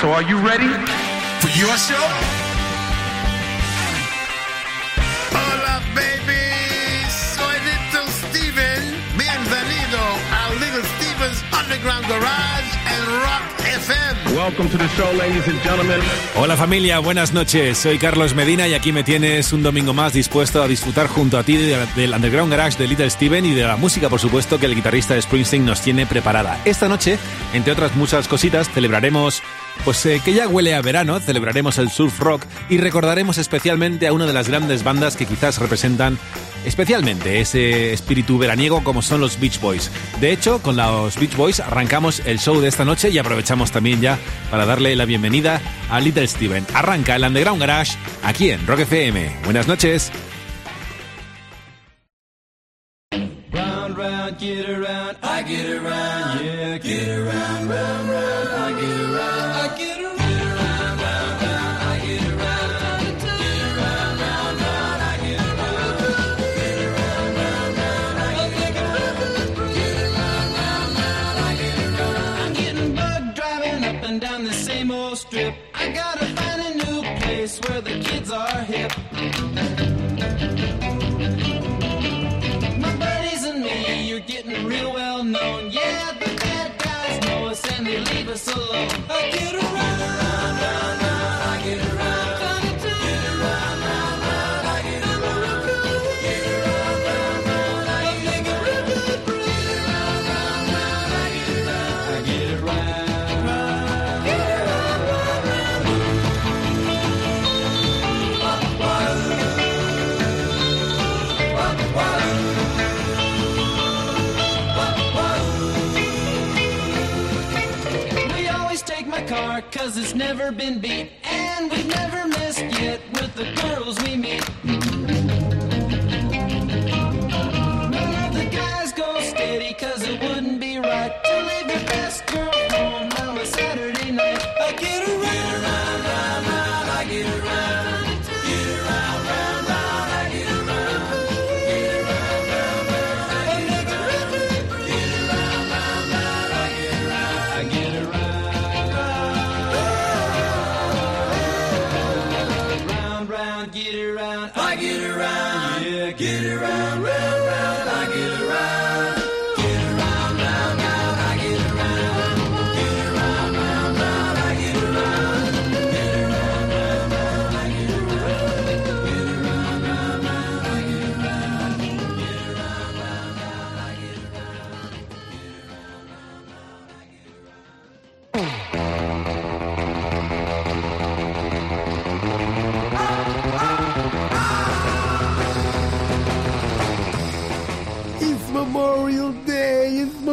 So are you ready? For your show? Hola, baby. Soy Little Steven. Bienvenido a Little Steven's Underground Garage and Rock FM. Welcome to the show, ladies and gentlemen. Hola familia, buenas noches. Soy Carlos Medina y aquí me tienes un domingo más dispuesto a disfrutar junto a ti de- del Underground Garage de Little Steven y de la música, por supuesto, que el guitarrista de Springsteen nos tiene preparada. Esta noche, entre otras muchas cositas, celebraremos, pues eh, que ya huele a verano, celebraremos el surf rock y recordaremos especialmente a una de las grandes bandas que quizás representan especialmente ese espíritu veraniego como son los Beach Boys. De hecho, con los Beach Boys arrancamos el show de esta noche y aprovechamos también ya para darle la bienvenida a Little Steven. Arranca el Underground Garage aquí en Rock FM. Buenas noches. Never been beat. And we've never missed yet with the girls we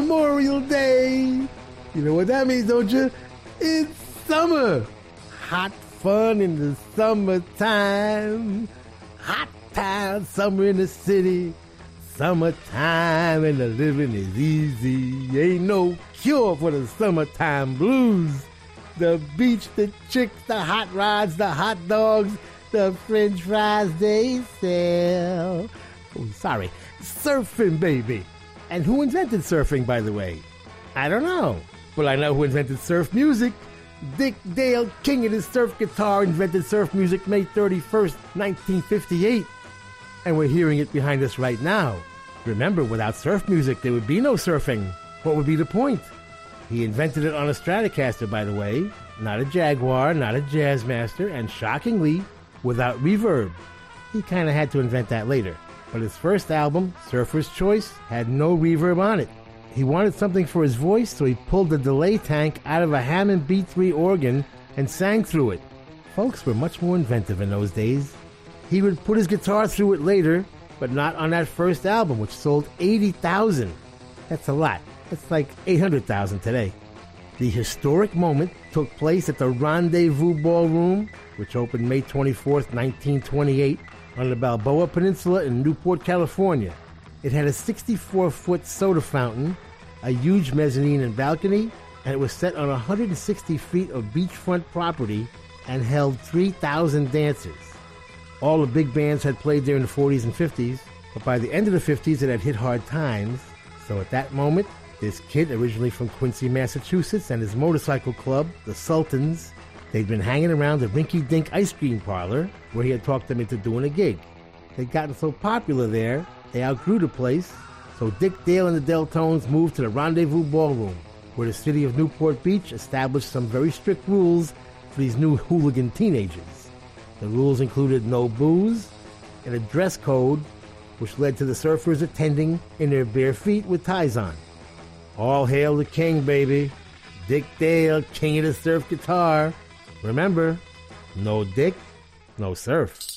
Memorial Day. You know what that means, don't you? It's summer. Hot fun in the summertime. Hot time, summer in the city. Summertime and the living is easy. Ain't no cure for the summertime blues. The beach, the chicks, the hot rods, the hot dogs, the french fries they sell. Oh, sorry. Surfing, baby. And who invented surfing, by the way? I don't know. But I know who invented surf music. Dick Dale, king of the surf guitar, invented surf music May 31st, 1958. And we're hearing it behind us right now. Remember, without surf music, there would be no surfing. What would be the point? He invented it on a Stratocaster, by the way, not a Jaguar, not a Jazzmaster, and shockingly, without reverb. He kind of had to invent that later. But his first album, Surfer's Choice, had no reverb on it. He wanted something for his voice, so he pulled the delay tank out of a Hammond B3 organ and sang through it. Folks were much more inventive in those days. He would put his guitar through it later, but not on that first album, which sold 80,000. That's a lot. That's like 800,000 today. The historic moment took place at the Rendezvous Ballroom, which opened May 24th, 1928, on the Balboa Peninsula in Newport, California. It had a 64 foot soda fountain, a huge mezzanine and balcony, and it was set on 160 feet of beachfront property and held 3,000 dancers. All the big bands had played there in the 40s and 50s, but by the end of the 50s it had hit hard times, so at that moment, This kid, originally from Quincy, Massachusetts, and his motorcycle club, the Sultans, they'd been hanging around the Rinky Dink ice cream parlor where he had talked them into doing a gig. They'd gotten so popular there, they outgrew the place, so Dick Dale and the Deltones moved to the Rendezvous Ballroom, where the city of Newport Beach established some very strict rules for these new hooligan teenagers. The rules included no booze and a dress code, which led to the surfers attending in their bare feet with ties on. All hail the king, baby. Dick Dale, king of the surf guitar. Remember, no dick, no surf.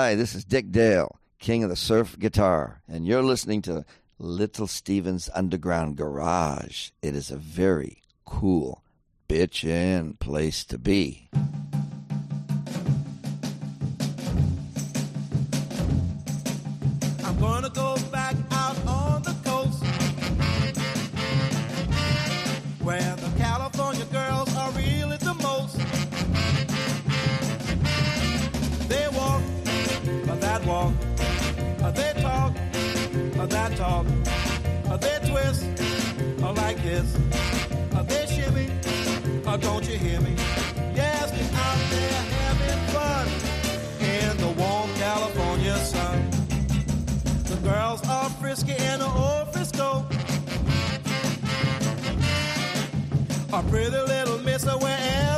Hi, this is Dick Dale, king of the surf guitar, and you're listening to Little Steven's Underground Garage. It is a very cool, bitchin' place to be. Frisky in the old Frisco. A pretty little mister wherever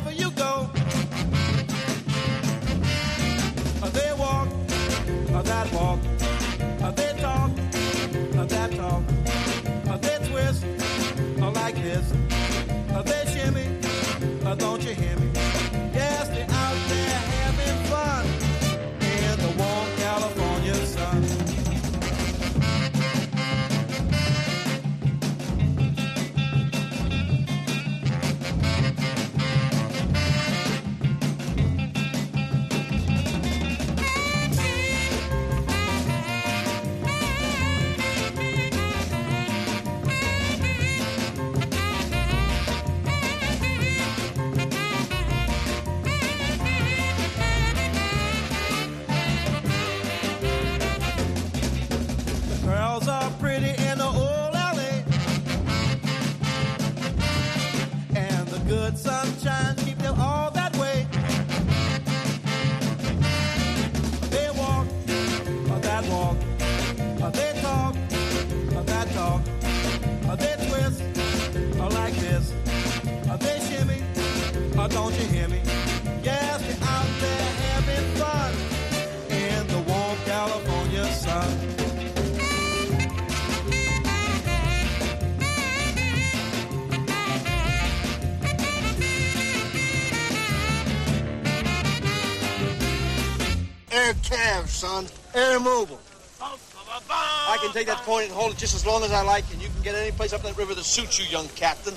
son. Air mobile. I can take that point and hold it just as long as I like, and you can get any place up that river that suits you, young captain.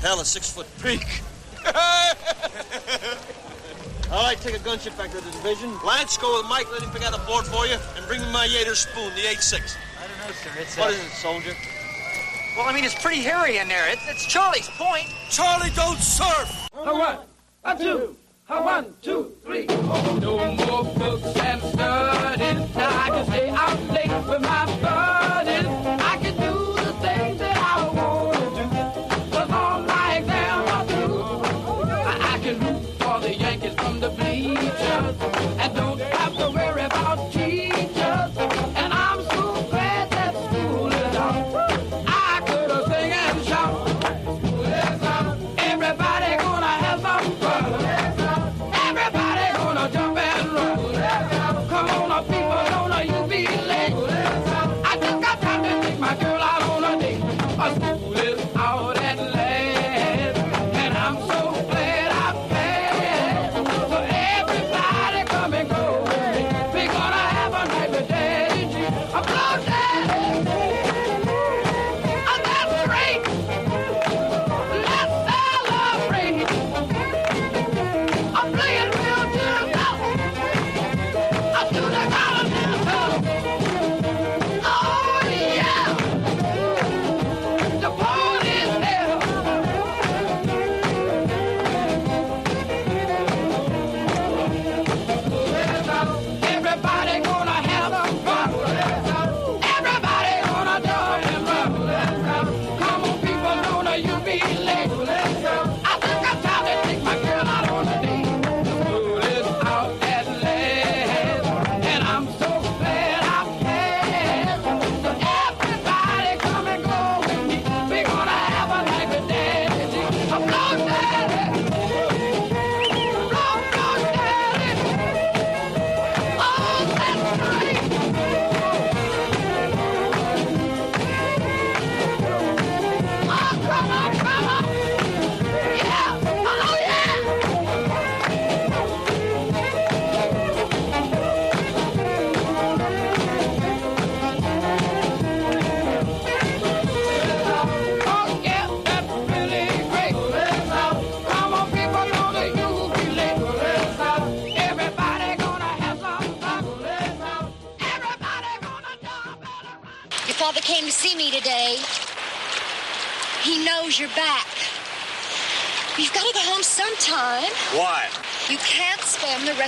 Hell, a six-foot peak. All right, take a gunship back to the division. Lance, go with Mike. Let him pick out a board for you, and bring me my Yater spoon, the 8-6. I don't know, sir. It's what a... is it, soldier? Well, I mean, it's pretty hairy in there. It's Charlie's point. Charlie, don't surf. All right, a two. A one, two, three, four. No more books and studying. Now I can stay out late with my bird.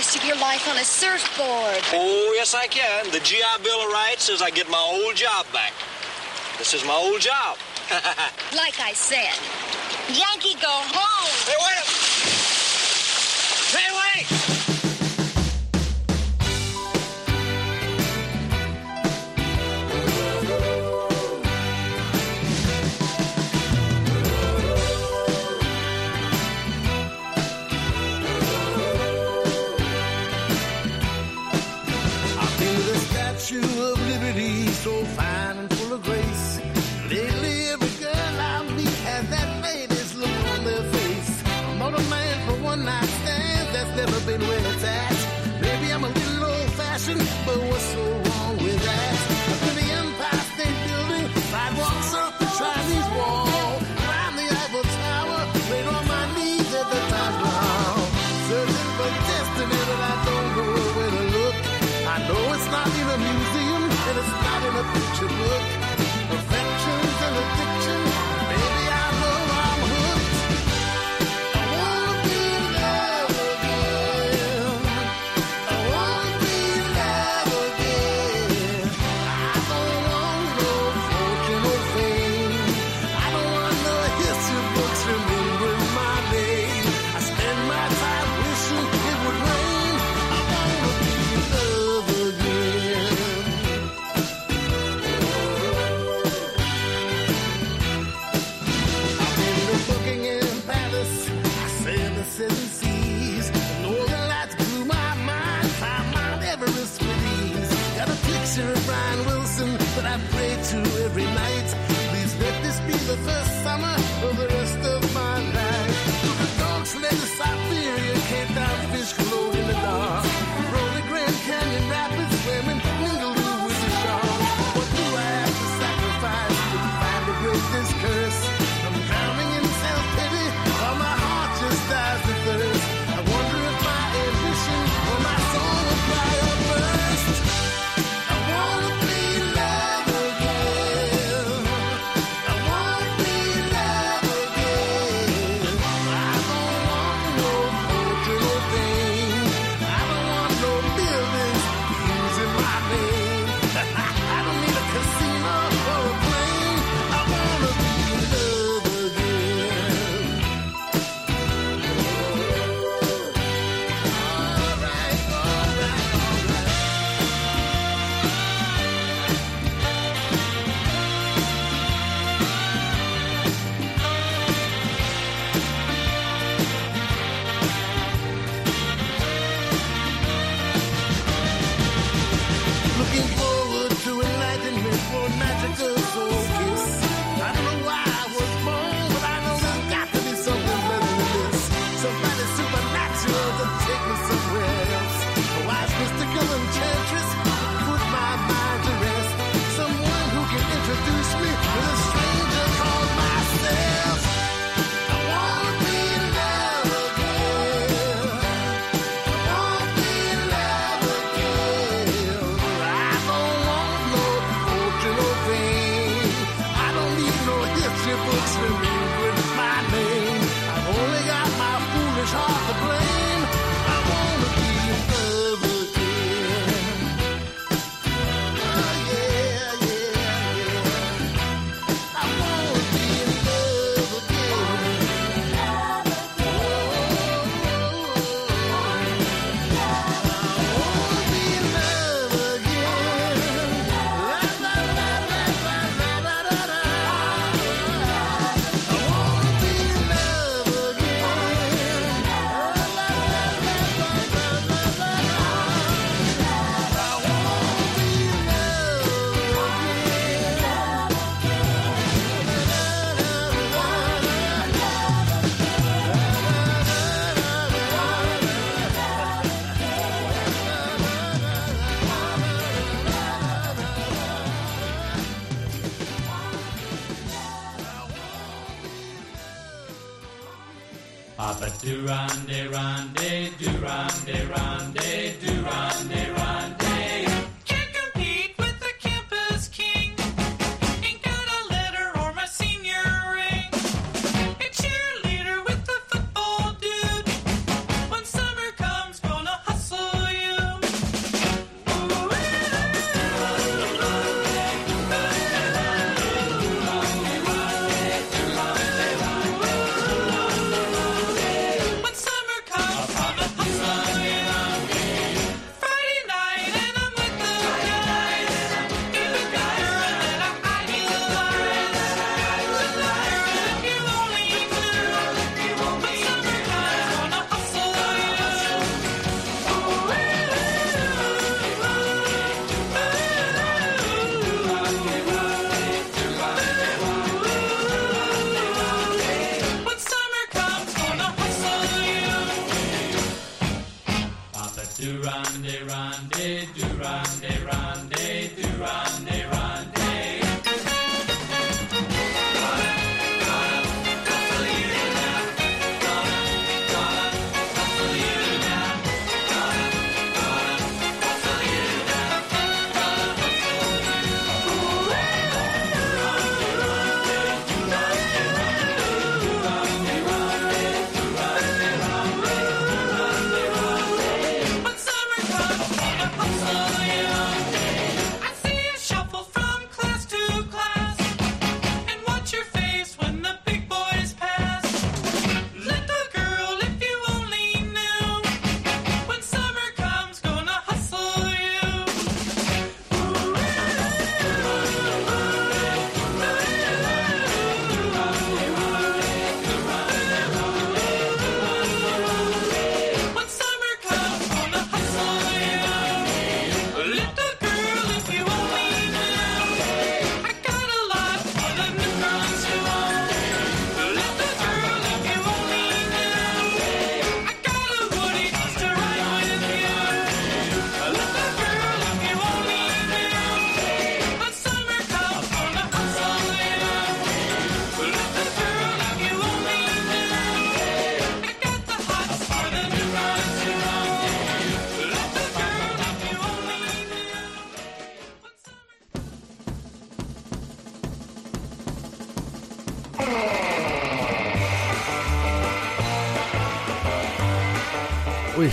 rest of your life on a surfboard. Oh, yes, I can. The GI Bill of Rights says I get my old job back. This is my old job. like I said,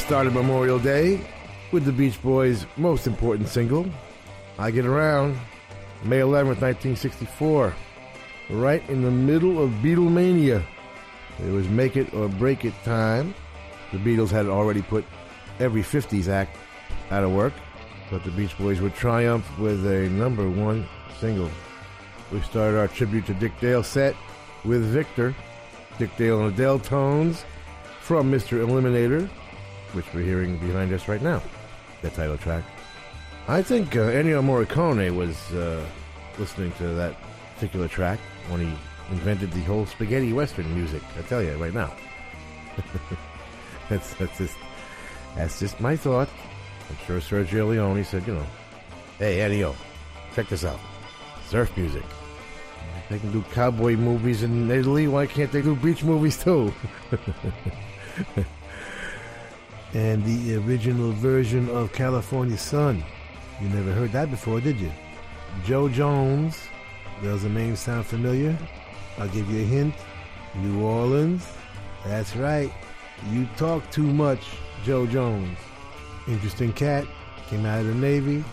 started Memorial Day with the Beach Boys' most important single, I Get Around, May 11th, 1964. Right in the middle of Beatlemania. It was make it or break it time. The Beatles had already put every 50s act out of work, but the Beach Boys would triumph with a number one single. We started our tribute to Dick Dale set with Victor, Dick Dale and Adele tones from Mr. Eliminator, which we're hearing behind us right now, the title track. I think uh, Ennio Morricone was uh, listening to that particular track when he invented the whole spaghetti western music. I tell you right now. that's that's just that's just my thought. I'm sure Sergio Leone said, you know, hey Ennio, check this out, surf music. They can do cowboy movies in Italy. Why can't they do beach movies too? and the original version of California Sun. You never heard that before, did you? Joe Jones. Does the name sound familiar? I'll give you a hint. New Orleans. That's right. You talk too much, Joe Jones. Interesting cat. Came out of the Navy.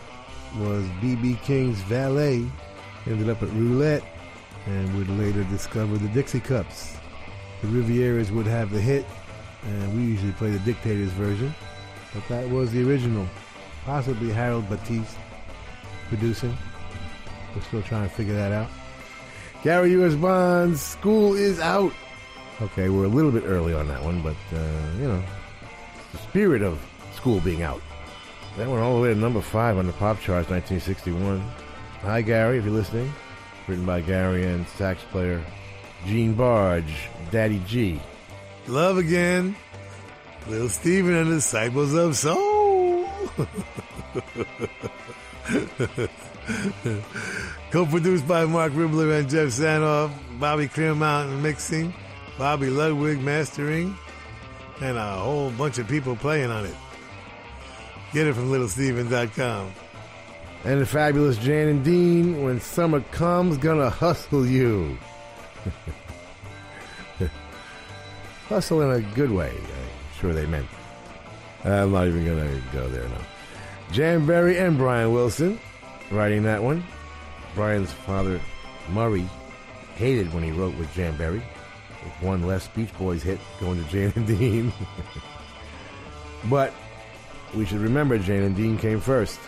Was B.B. King's valet. Ended up at Roulette and would later discover the Dixie Cups. The Rivieras would have the hit, and we usually play the Dictators version, but that was the original. Possibly Harold Batiste producing. We're still trying to figure that out. Gary U.S. Bonds, school is out. Okay, we're a little bit early on that one, but, uh, you know, the spirit of school being out. That went all the way to number five on the pop charts, 1961. Hi, Gary, if you're listening. Written by Gary and sax player Gene Barge, Daddy G. Love again. Little Steven and the Disciples of Soul. Co-produced by Marc Ribler and Geoff Sanoff, Bobby Clearmountain mixing, Bobby Ludwig mastering, and a whole bunch of people playing on it. Get it from littlesteven.com. And the fabulous Jan and Dean, when summer comes, gonna hustle you. hustle in a good way, I'm sure they meant. I'm not even gonna go there now. Jan Berry and Brian Wilson writing that one. Brian's father, Murray, hated when he wrote with Jan Berry. With one less Beach Boys hit going to Jan and Dean. but we should remember Jan and Dean came first.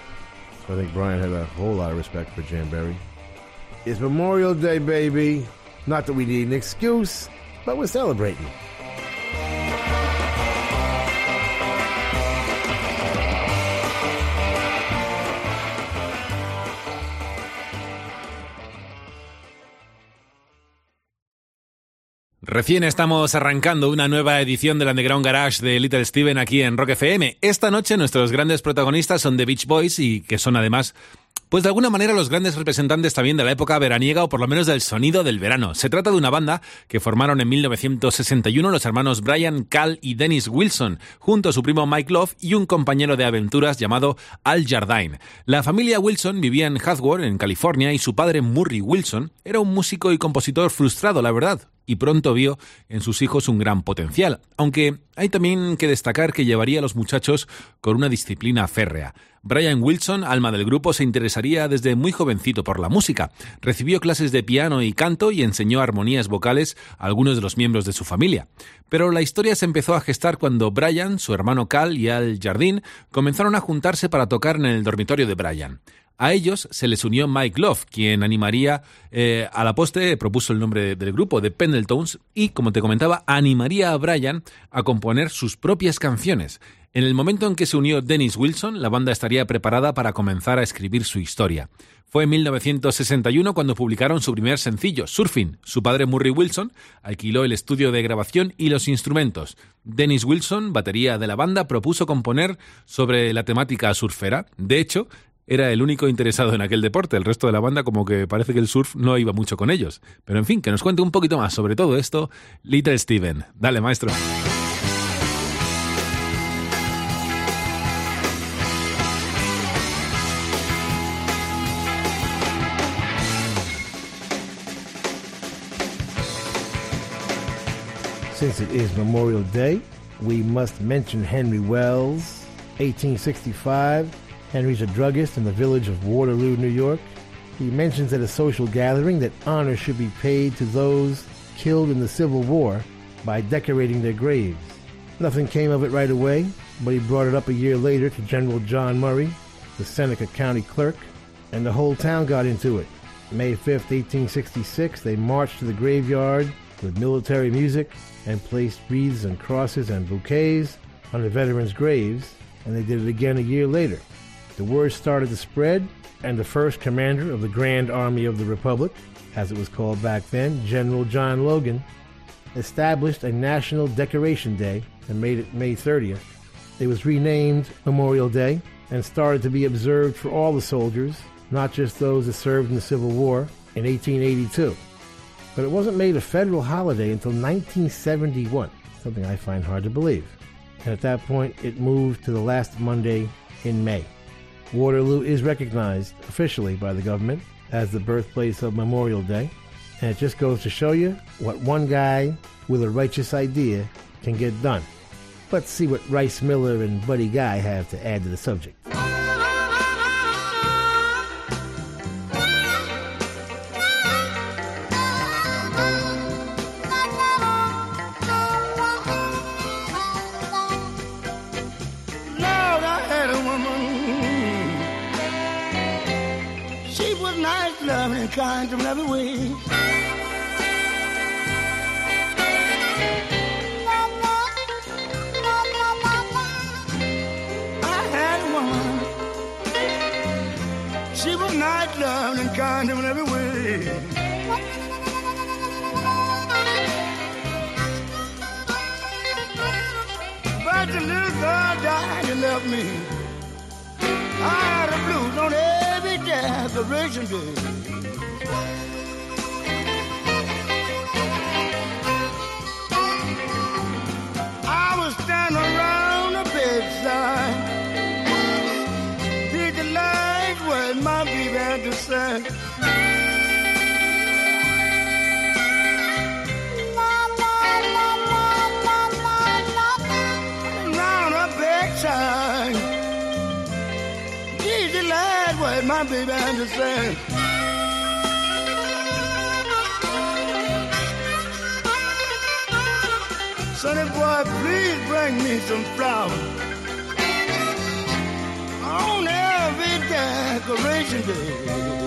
So I think Brian had a whole lot of respect for Jan Berry. It's Memorial Day, baby. Not that we need an excuse, but we're celebrating. Recién estamos arrancando una nueva edición del Underground Garage de Little Steven aquí en Rock FM. Esta noche nuestros grandes protagonistas son The Beach Boys y que son además pues de alguna manera los grandes representantes también de la época veraniega o por lo menos del sonido del verano. Se trata de una banda que formaron en 1961 los hermanos Brian, Cal y Dennis Wilson, junto a su primo Mike Love y un compañero de aventuras llamado Al Jardine. La familia Wilson vivía en Hathaway, en California, y su padre Murray Wilson era un músico y compositor frustrado, la verdad, y pronto vio en sus hijos un gran potencial, aunque hay también que destacar que llevaría a los muchachos con una disciplina férrea. Brian Wilson, alma del grupo, se interesaría desde muy jovencito por la música. Recibió clases de piano y canto y enseñó armonías vocales a algunos de los miembros de su familia. Pero la historia se empezó a gestar cuando Brian, su hermano Cal y Al Jardín comenzaron a juntarse para tocar en el dormitorio de Brian. A ellos se les unió Mike Love, quien animaría eh, a la poste, propuso el nombre del grupo, de Pendletons, y, como te comentaba, animaría a Brian a componer sus propias canciones. En el momento en que se unió Dennis Wilson, la banda estaría preparada para comenzar a escribir su historia. Fue en 1961 cuando publicaron su primer sencillo, Surfing. Su padre Murray Wilson alquiló el estudio de grabación y los instrumentos. Dennis Wilson, batería de la banda, propuso componer sobre la temática surfera. De hecho, era el único interesado en aquel deporte. El resto de la banda como que parece que el surf no iba mucho con ellos. Pero en fin, que nos cuente un poquito más sobre todo esto Little Steven. Dale, maestro. Since it is Memorial Day, we must mention Henry Welles. 1865, Henry's a druggist in the village of Waterloo, New York. He mentions at a social gathering that honor should be paid to those killed in the Civil War by decorating their graves. Nothing came of it right away, but he brought it up a year later to General John Murray, the Seneca County clerk, and the whole town got into it. May 5th, 1866, they marched to the graveyard with military music and placed wreaths and crosses and bouquets on the veterans' graves, and they did it again a year later. The word started to spread, and the first commander of the Grand Army of the Republic, as it was called back then, General John Logan, established a national decoration day and made it May 30th. It was renamed Memorial Day and started to be observed for all the soldiers, not just those that served in the Civil War, in 1882. But it wasn't made a federal holiday until 1971, something I find hard to believe. And at that point, it moved to the last Monday in May. Waterloo is recognized officially by the government as the birthplace of Memorial Day, and it just goes to show you what one guy with a righteous idea can get done. Let's see what Rice Miller and Buddy Guy have to add to the subject. And kind in every way. I had a. She was nice, loving, and kind in every way. But the little girl died and left me. I had a blues on every decoration day. I was standing around the bedside. Did the light what my baby had to say? Did my baby? Sonny boy, please bring me some flowers. On every decoration day.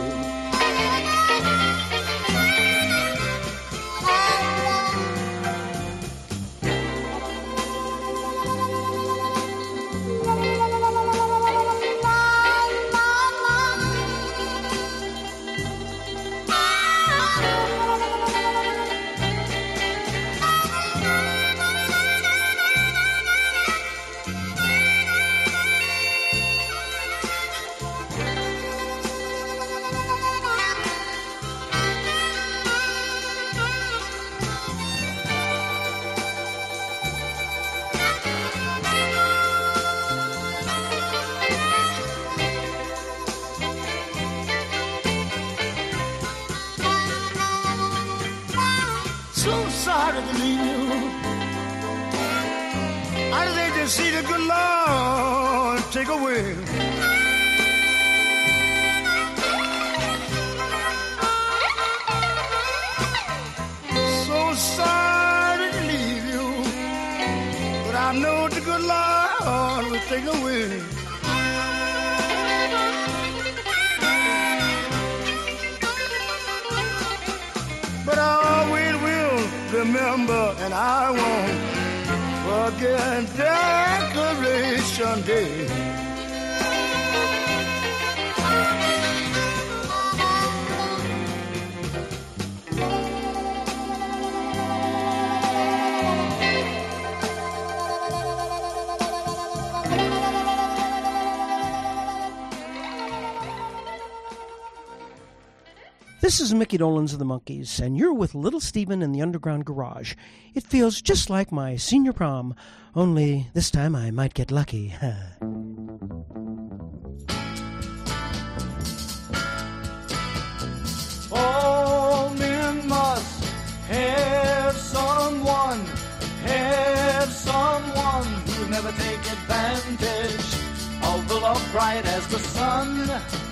Take away. So sorry to leave you, but I know the good Lord will take away. But I always will remember, and I won't forget Decoration Day. This is Micky Dolenz of the Monkees, and you're with Little Steven in the Underground Garage. It feels just like my senior prom, only this time I might get lucky. All men must have someone, have someone who'll never take advantage of the love bright as the sun.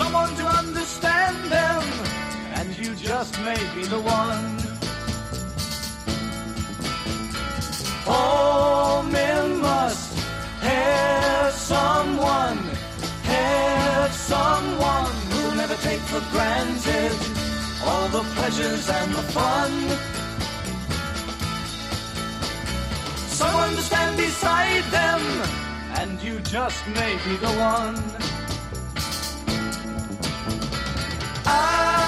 someone to understand them, and you just may be the one. All men must have someone, have someone who'll never take for granted all the pleasures and the fun. Someone to stand beside them, and you just may be the one. I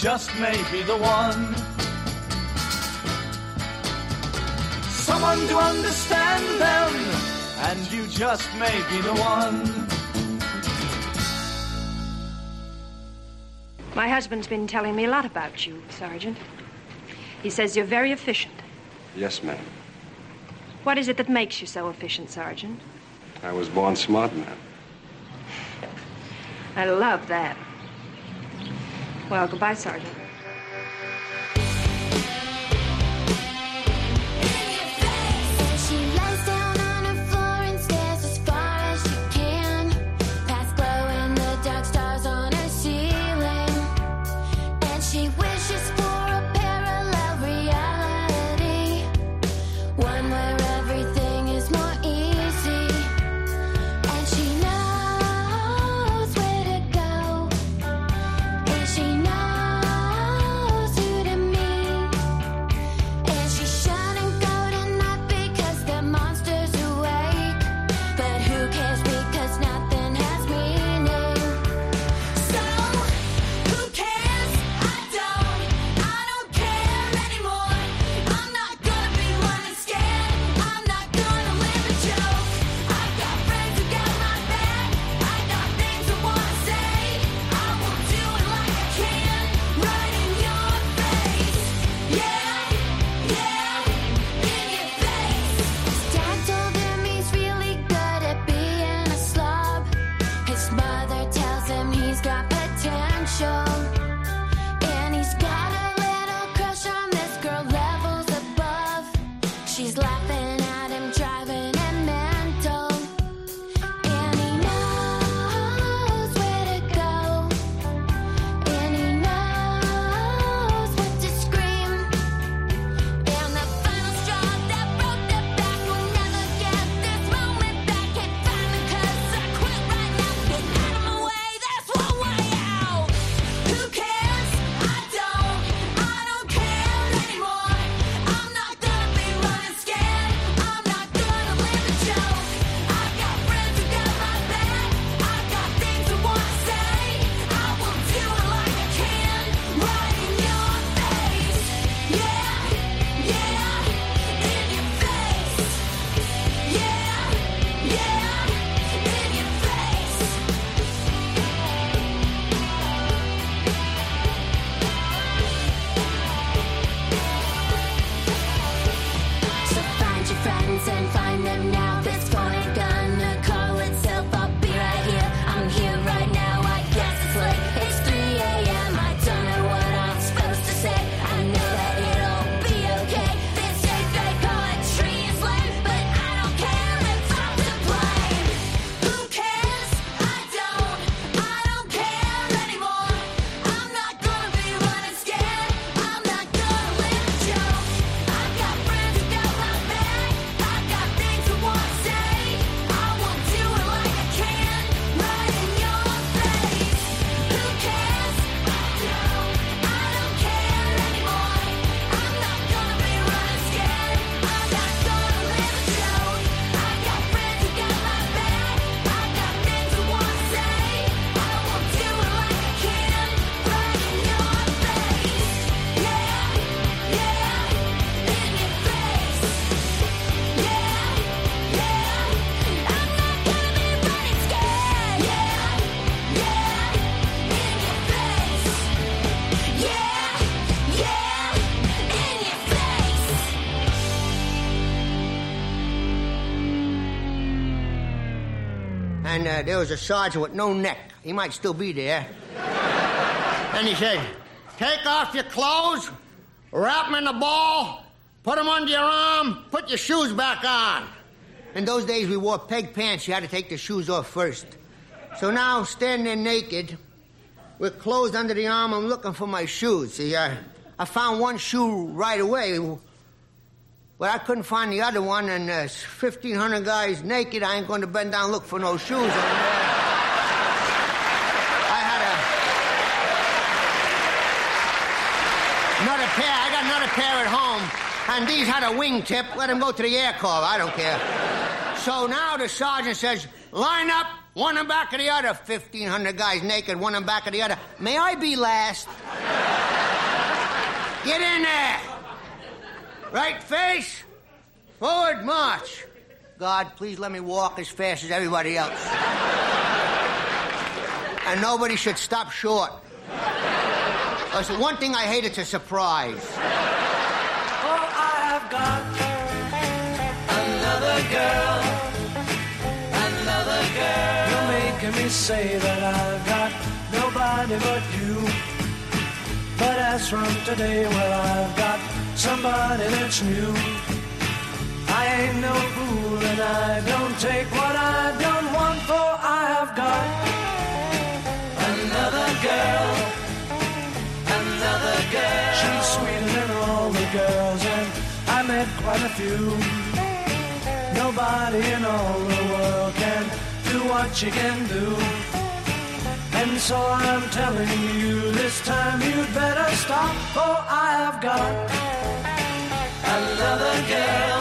just may be the one. Someone to understand them, and you just may be the one. My husband's been telling me a lot about you, Sergeant. He says you're very efficient. Yes, ma'am. What is it that makes you so efficient, Sergeant? I was born smart, ma'am. I love that. Well, goodbye, Sergeant. Was a sergeant with no neck. He might still be there. and he said, Take off your clothes, wrap them in a ball, put them under your arm, put your shoes back on. In those days, we wore peg pants. You had to take the shoes off first. So now, standing there naked, with clothes under the arm, I'm looking for my shoes. See, I, I found one shoe right away, but I couldn't find the other one, and uh, 1,500 guys naked. I ain't going to bend down look for no shoes. And, uh, I had a, another pair. I got another pair at home, and these had a wingtip. Let them go to the air corps. I don't care. So now the sergeant says, line up, one in back of the other. 1,500 guys naked, one in back of the other. May I be last? Get in there. Right face, forward march. God, please let me walk as fast as everybody else. and nobody should stop short. Listen, one thing I hate, it's a surprise. Oh, I've got another girl, another girl. You're making me say that I've got nobody but you. But as from today, well, I've got somebody that's new. I ain't no fool and I don't take what I don't want, for I have got another girl, another girl. She's sweeter than all the girls, and I met quite a few. Nobody in all the world can do what you can do. And so I'm telling you, this time you'd better stop, for I have got another girl,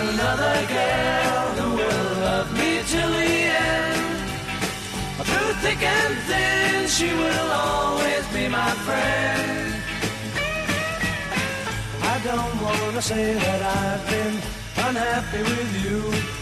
another girl who will love me till the end. Through thick and thin, she will always be my friend. I don't want to say that I've been unhappy with you.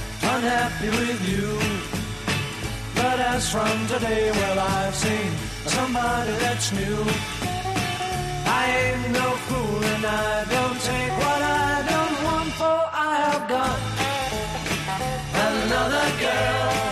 unhappy with you. But as from today, well, I've seen somebody that's new. I ain't no fool and I don't take what I don't want, for I have got another girl,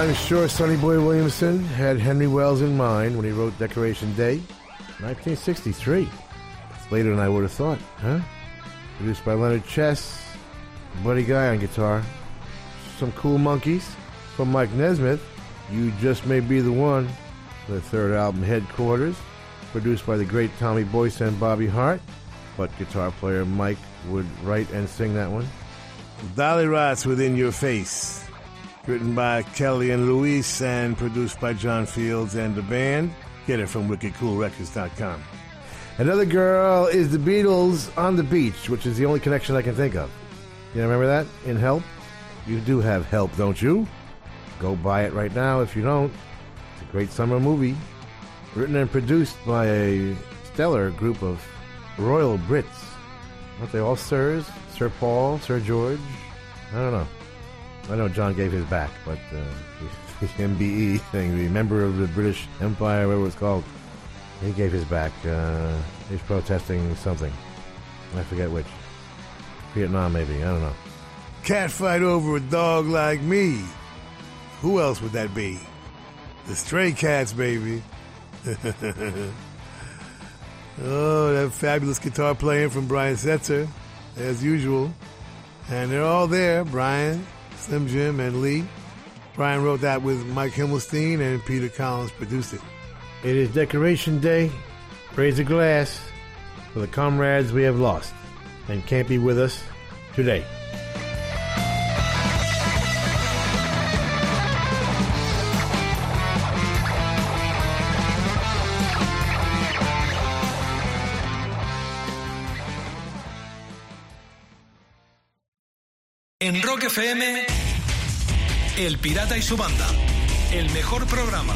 I'm sure Sonny Boy Williamson had Henry Welles in mind when he wrote Decoration Day, 1963. It's later than I would have thought, huh? Produced by Leonard Chess, Buddy Guy on guitar, some cool Monkees from Mike Nesmith. You just may be the one. The third album, Headquarters, produced by the great Tommy Boyce and Bobby Hart, but guitar player Mike would write and sing that one. Dollyrots Within Your Face. Written by Kelly and Luis and produced by John Fields and the band. Get it from wickedcoolrecords.com. Another girl is the Beatles on the beach, which is the only connection I can think of. You remember that in Help? You do have Help, don't you? Go buy it right now if you don't. It's a great summer movie. Written and produced by a stellar group of royal Brits. Aren't they all sirs? Sir Paul, Sir George? I don't know. I know John gave his back, but uh, the MBE thing, the member of the British Empire, whatever it's called, he gave his back. Uh, he's protesting something. I forget which. Vietnam, maybe. I don't know. Cat fight over a dog like me. Who else would that be? The Stray Cats, baby. oh, that fabulous guitar playing from Brian Setzer, as usual. And they're all there Brian, Slim Jim, and Lee. Brian wrote that with Mike Himelstein, and Peter Collins produced it. It is Decoration Day. Raise a glass for the comrades we have lost and can't be with us today. Pirata y su banda. El mejor programa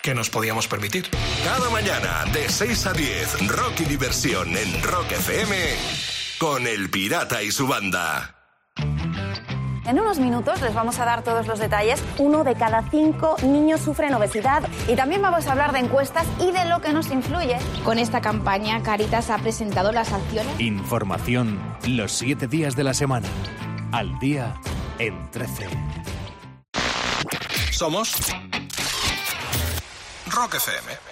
que nos podíamos permitir. Cada mañana de 6 a 10, rock y diversión en Rock FM con El Pirata y su banda. En unos minutos les vamos a dar todos los detalles. Uno de cada cinco niños sufren obesidad y también vamos a hablar de encuestas y de lo que nos influye. Con esta campaña, Caritas ha presentado las acciones. Información los siete días de la semana. Al día en 13. Somos Rock FM.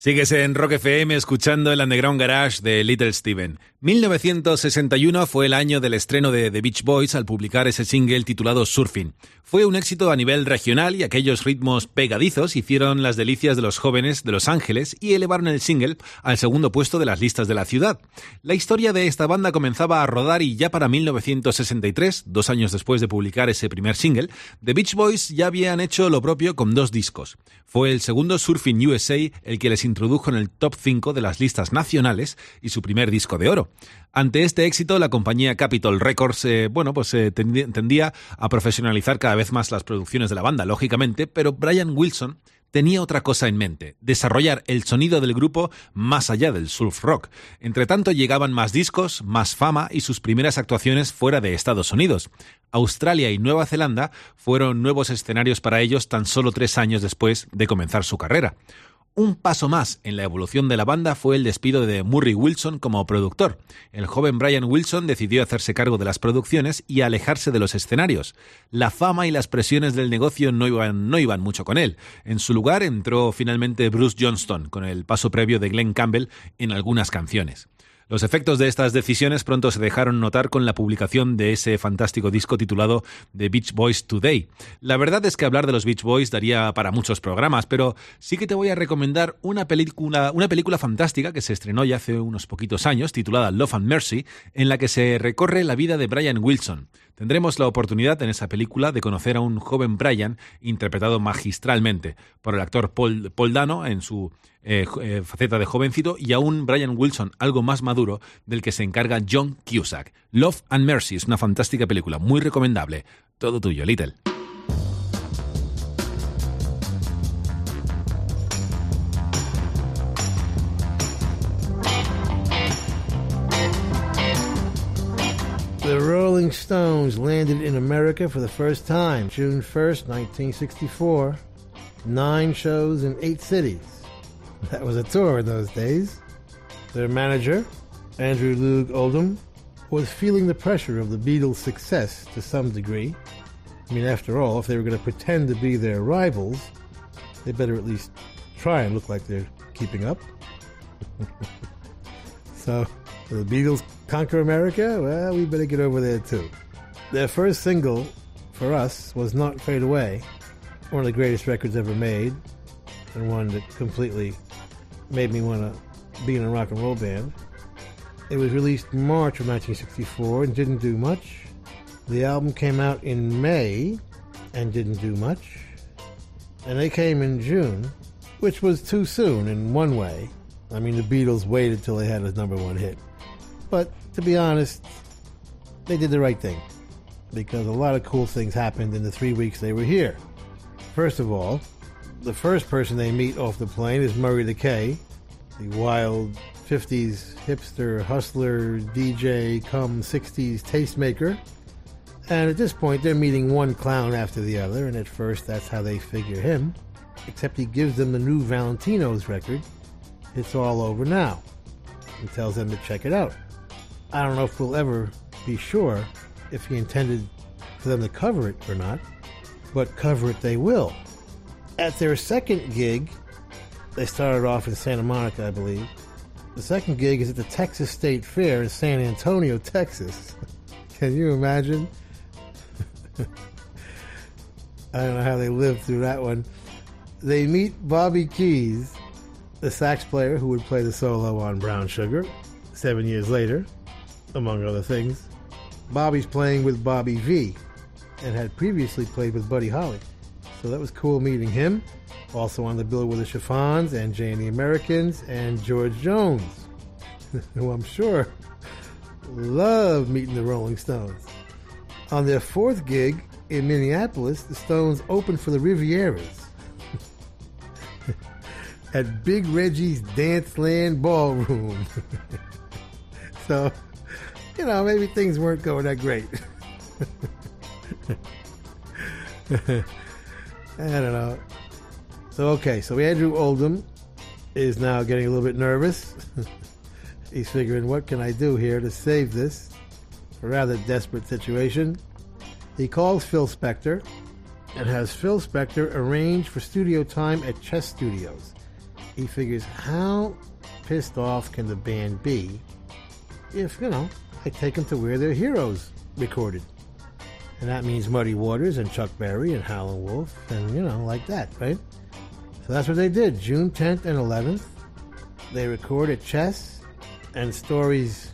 Sigues en Rock FM escuchando el Underground Garage de Little Steven. 1961 fue el año del estreno de The Beach Boys al publicar ese single titulado Surfing. Fue un éxito a nivel regional y aquellos ritmos pegadizos hicieron las delicias de los jóvenes de Los Ángeles y elevaron el single al segundo puesto de las listas de la ciudad. La historia de esta banda comenzaba a rodar y ya para 1963, dos años después de publicar ese primer single, The Beach Boys ya habían hecho lo propio con dos discos. Fue el segundo Surfing USA el que les introdujo en el top 5 de las listas nacionales y su primer disco de oro. Ante este éxito, la compañía Capitol Records, eh, bueno, pues eh, tendía a profesionalizar cada vez más las producciones de la banda, lógicamente, pero Brian Wilson tenía otra cosa en mente, desarrollar el sonido del grupo más allá del surf rock. Entre tanto, llegaban más discos, más fama y sus primeras actuaciones fuera de Estados Unidos. Australia y Nueva Zelanda fueron nuevos escenarios para ellos tan solo tres años después de comenzar su carrera. Un paso más en la evolución de la banda fue el despido de Murray Wilson como productor. El joven Brian Wilson decidió hacerse cargo de las producciones y alejarse de los escenarios. La fama y las presiones del negocio no iban, no iban mucho con él. En su lugar entró finalmente Bruce Johnston, con el paso previo de Glenn Campbell en algunas canciones. Los efectos de estas decisiones pronto se dejaron notar con la publicación de ese fantástico disco titulado The Beach Boys Today. La verdad es que hablar de los Beach Boys daría para muchos programas, pero sí que te voy a recomendar una película, una película fantástica que se estrenó ya hace unos poquitos años, titulada Love and Mercy, en la que se recorre la vida de Brian Wilson. Tendremos la oportunidad en esa película de conocer a un joven Brian interpretado magistralmente por el actor Paul, Paul Dano en su eh, eh, faceta de jovencito y a un Brian Wilson algo más maduro del que se encarga John Cusack. Love and Mercy es una fantástica película, muy recomendable. Todo tuyo, Little. Rolling Stones landed in America for the first time June 1st, 1964. Nine shows in eight cities. That was a tour in those days. Their manager, Andrew Loog Oldham, was feeling the pressure of the Beatles' success to some degree. I mean, after all, if they were going to pretend to be their rivals, they better at least try and look like they're keeping up. so, the Beatles conquer America? Well, we better get over there too. Their first single for us was Not Fade Away, one of the greatest records ever made, and one that completely made me want to be in a rock and roll band. It was released March of 1964 and didn't do much. The album came out in May and didn't do much. And they came in June, which was too soon in one way. I mean, the Beatles waited till they had a number one hit. But to be honest, they did the right thing because a lot of cool things happened in the three weeks they were here. First of all, the first person they meet off the plane is Murray the K, the wild 50s hipster hustler, DJ, come 60s tastemaker. And at this point, they're meeting one clown after the other, and at first, that's how they figure him. Except he gives them the new Valentino's record. It's all over now. And tells them to check it out. I don't know if we'll ever be sure if he intended for them to cover it or not, but cover it they will. At their second gig, they started off in Santa Monica, I believe. The second gig is at the Texas State Fair in San Antonio, Texas. Can you imagine? I don't know how they lived through that one. They meet Bobby Keys, the sax player who would play the solo on Brown Sugar seven years later, among other things. Bobby's playing with Bobby Vee and had previously played with Buddy Holly. So that was cool meeting him. Also on the bill were the Chiffons and Jay and the Americans and George Jones, who I'm sure loved meeting the Rolling Stones. On their fourth gig in Minneapolis, the Stones opened for the Rivieras at Big Reggie's Danceland Ballroom. so, you know, maybe things weren't going that great. I don't know. So, okay, so Andrew Oldham is now getting a little bit nervous. He's figuring, what can I do here to save this? A rather desperate situation. He calls Phil Spector and has Phil Spector arrange for studio time at Chess Studios. He figures how pissed off can the band be if, you know, I take them to where their heroes recorded. And that means Muddy Waters and Chuck Berry and Howlin' Wolf and, you know, like that, right? So that's what they did. June 10th and 11th, they recorded Chess, and stories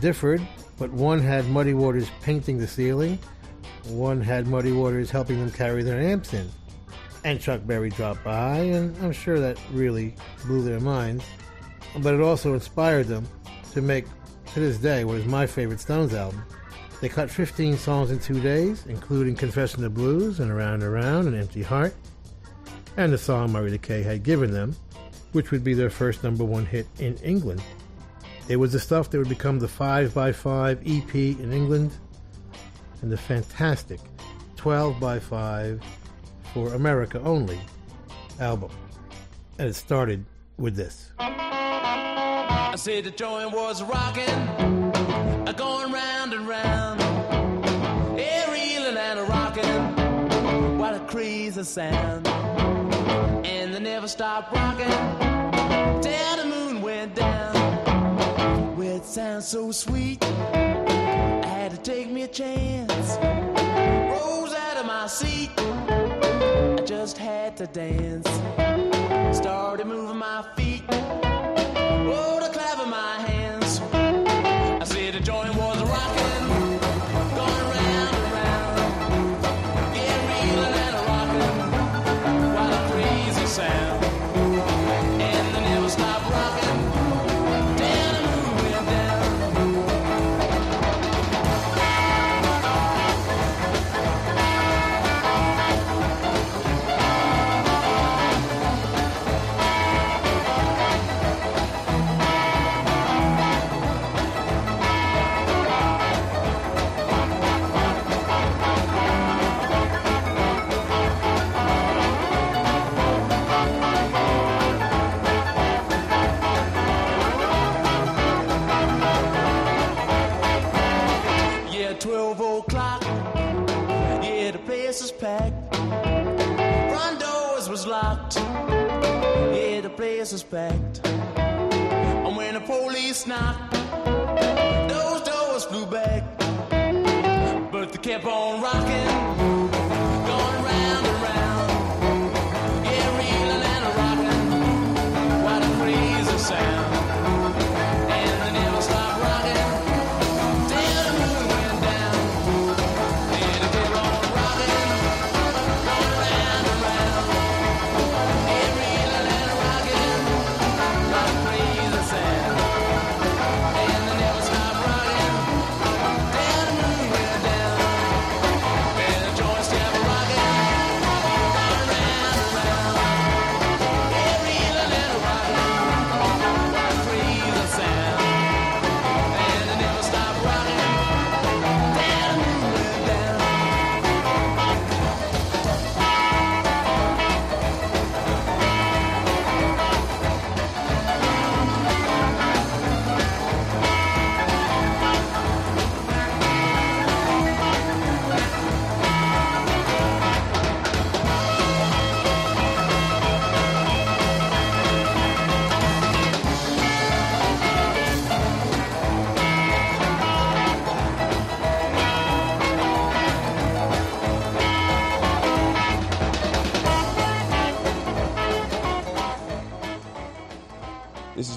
differed, but one had Muddy Waters painting the ceiling, one had Muddy Waters helping them carry their amps in. And Chuck Berry dropped by, and I'm sure that really blew their minds. But it also inspired them to make, to this day, what is my favorite Stones album. They cut 15 songs in two days, including Confession of Blues and Around and Around and Empty Heart, and the song Murray the K had given them, which would be their first number one hit in England. It was the stuff that would become the 5x5 EP in England and the fantastic 12x5 for America only album. And it started with this. I said the joint was rocking, going round and round, yeah, reeling and a rocking, what a crazy sound. And they never stopped rocking till the moon went down. Well, it sounds so sweet, I had to take me a chance. Rose out of my seat, I just had to dance. Started moving my feet. Crazy Yeah, the place is packed. And when the police knocked, those doors flew back. But they kept on rocking,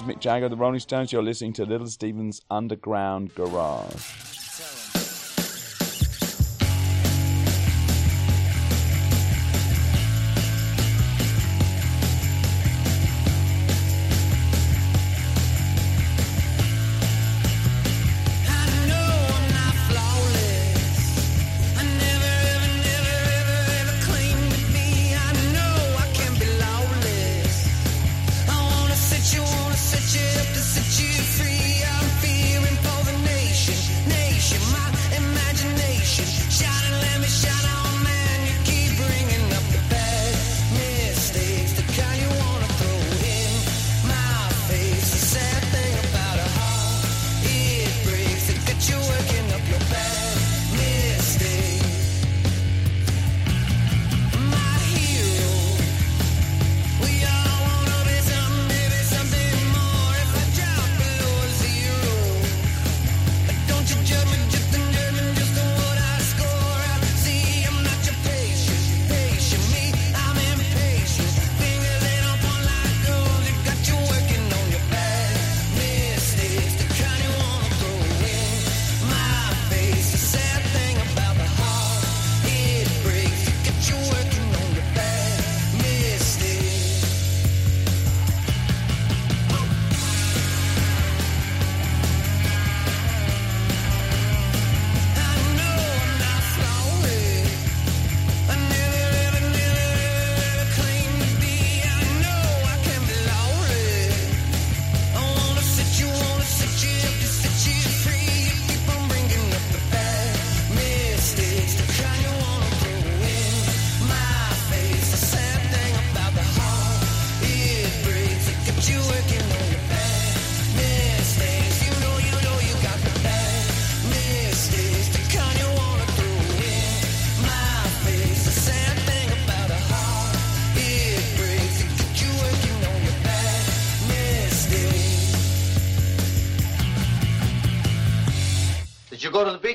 is Mick Jagger, the Rolling Stones. You're listening to Little Steven's Underground Garage.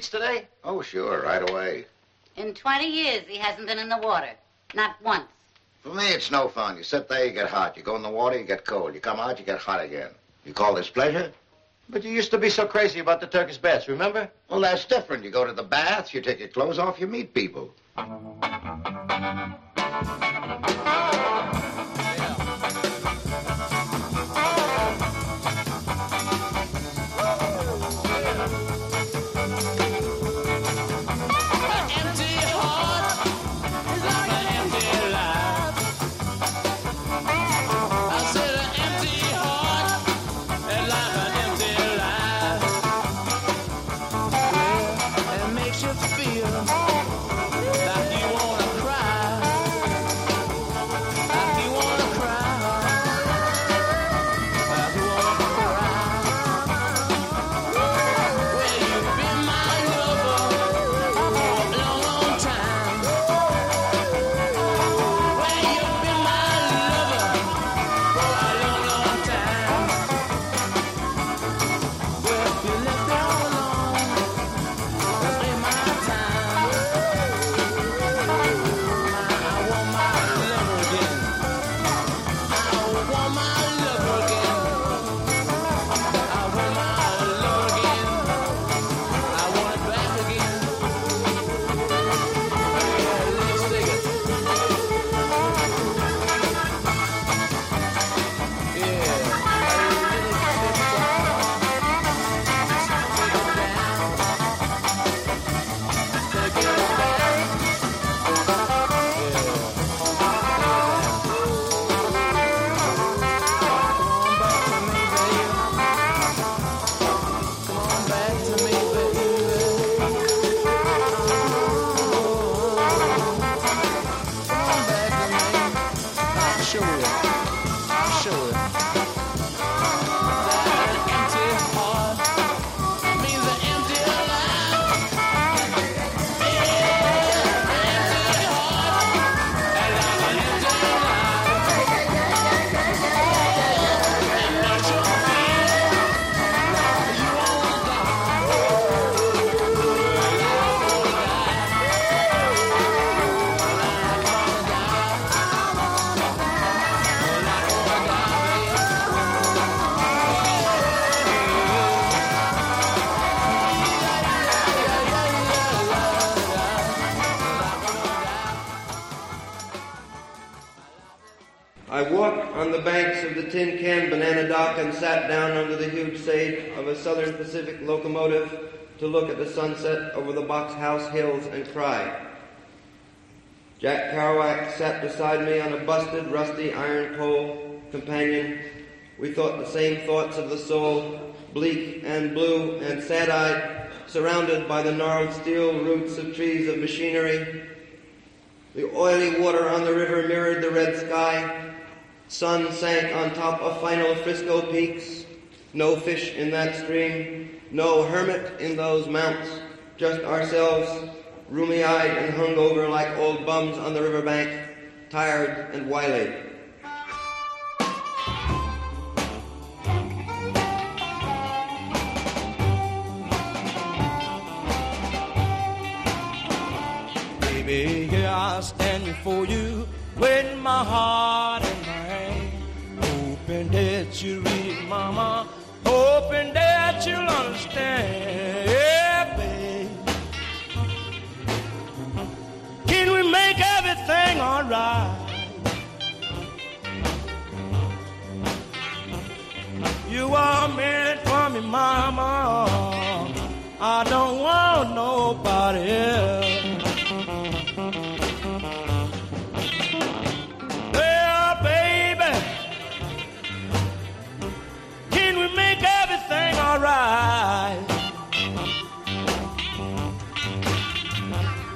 Beach today? Oh, sure, right away. In 20 years, he hasn't been in the water. Not once. For me, it's no fun. You sit there, you get hot. You go in the water, you get cold. You come out, you get hot again. You call this pleasure? But you used to be so crazy about the Turkish baths, remember? Well, that's different. You go to the baths, you take your clothes off, you meet people. Pacific locomotive to look at the sunset over the Box House hills and cry. Jack Kerouac sat beside me on a busted, rusty iron pole companion. We thought the same thoughts of the soul, bleak and blue and sad-eyed, surrounded by the gnarled steel roots of trees of machinery. The oily water on the river mirrored the red sky. Sun sank on top of final Frisco peaks. No fish in that stream. No hermit in those mounts. Just ourselves, rheumy-eyed and hungover like old bums on the riverbank, tired and wily. Baby, here I stand before you, with my heart in my hand, hoping that you read it, mama, hoping that you'll understand. Yeah, babe. Can we make everything alright? You are meant for me, mama. I don't want nobody else. Alright?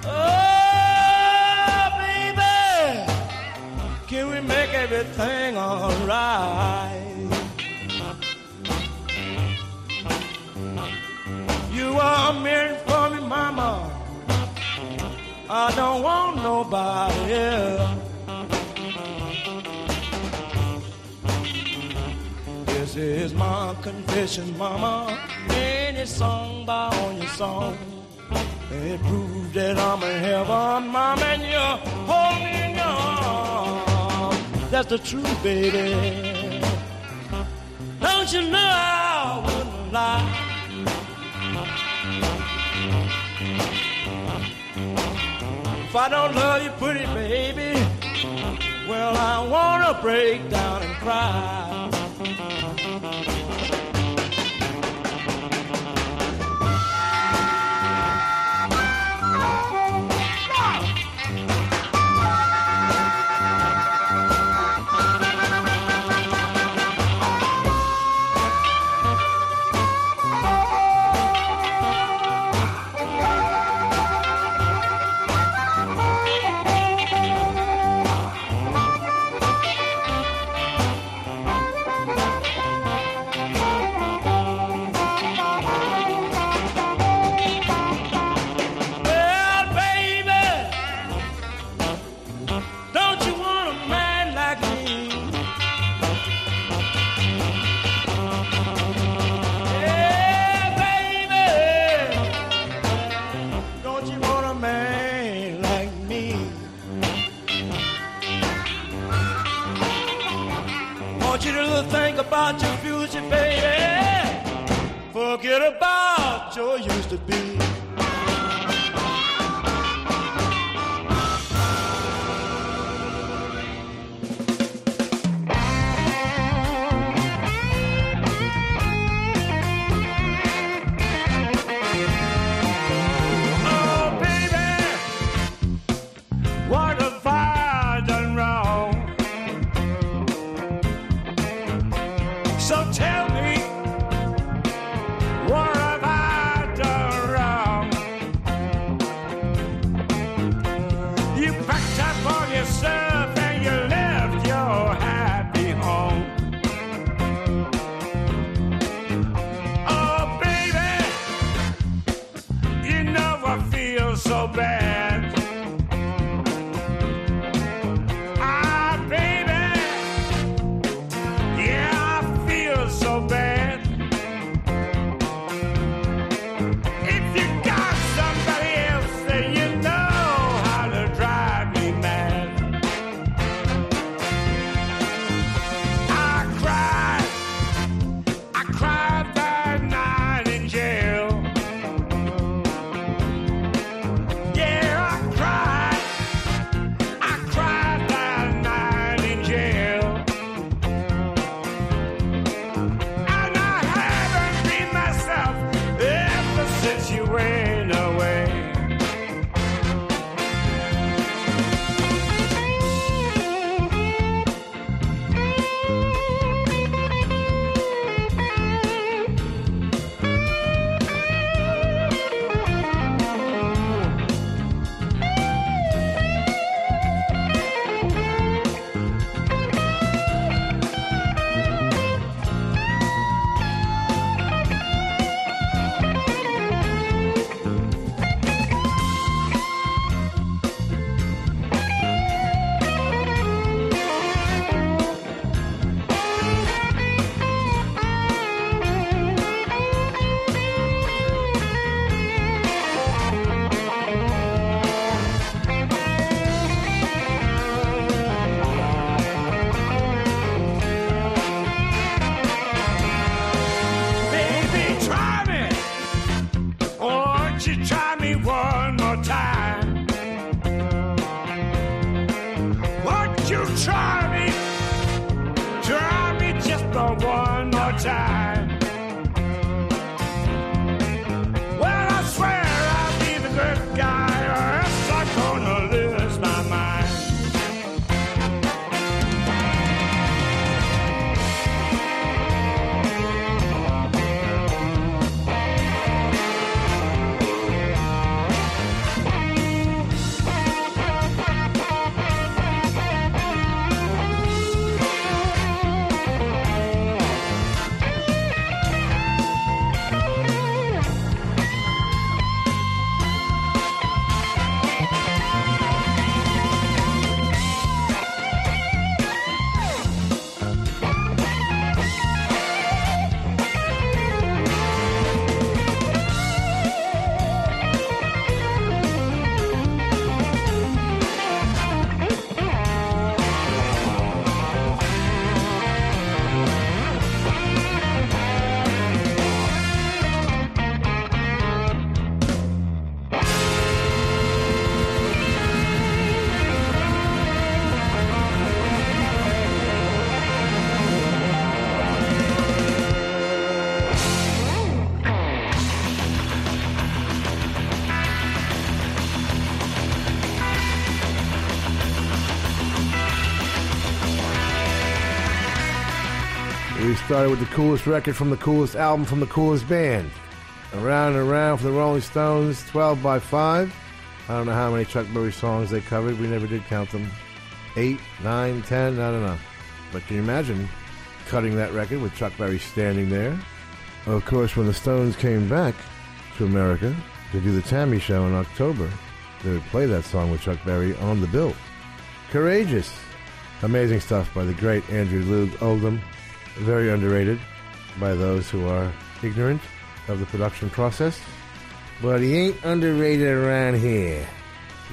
Oh, baby, can we make everything alright? You are meant for me, mama. I don't want nobody else. This is my confession, mama. Any song by on your song. It proves that I'm in heaven, mama, and you're holding your. That's the truth, baby. Don't you know I wouldn't lie? If I don't love you, pretty baby, well, I wanna break down and cry. Started with the coolest record from the coolest album from the coolest band. Around and Around for the Rolling Stones, 12 by 5. I don't know how many Chuck Berry songs they covered. We never did count them. 8, 9, 10, I don't know. But can you imagine cutting that record with Chuck Berry standing there? Of course, when the Stones came back to America to do the T.A.M.I. Show in October, they would play that song with Chuck Berry on the bill. Courageous. Amazing stuff by the great Andrew Loog Oldham. Very underrated by those who are ignorant of the production process. But he ain't underrated around here.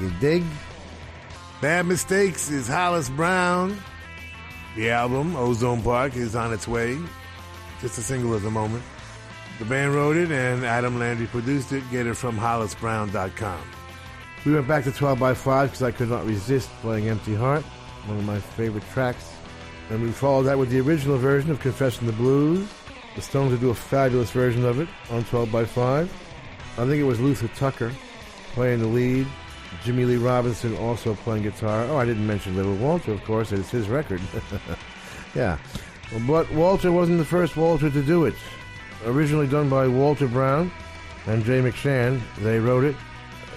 You dig? Bad Mistakes is Hollis Brown. The album, Ozone Park, is on its way. Just a single at the moment. The band wrote it and Adam Landry produced it. Get it from hollisbrown.com. We went back to 12 by 5 because I could not resist playing Empty Heart, one of my favorite tracks. And we followed that with the original version of Confession the Blues. The Stones would do a fabulous version of it on 12 by 5. I think it was Luther Tucker playing the lead. Jimmy Lee Robinson also playing guitar. Oh, I didn't mention Little Walter, of course. It's his record. yeah. But Walter wasn't the first Walter to do it. Originally done by Walter Brown and Jay McShann, they wrote it.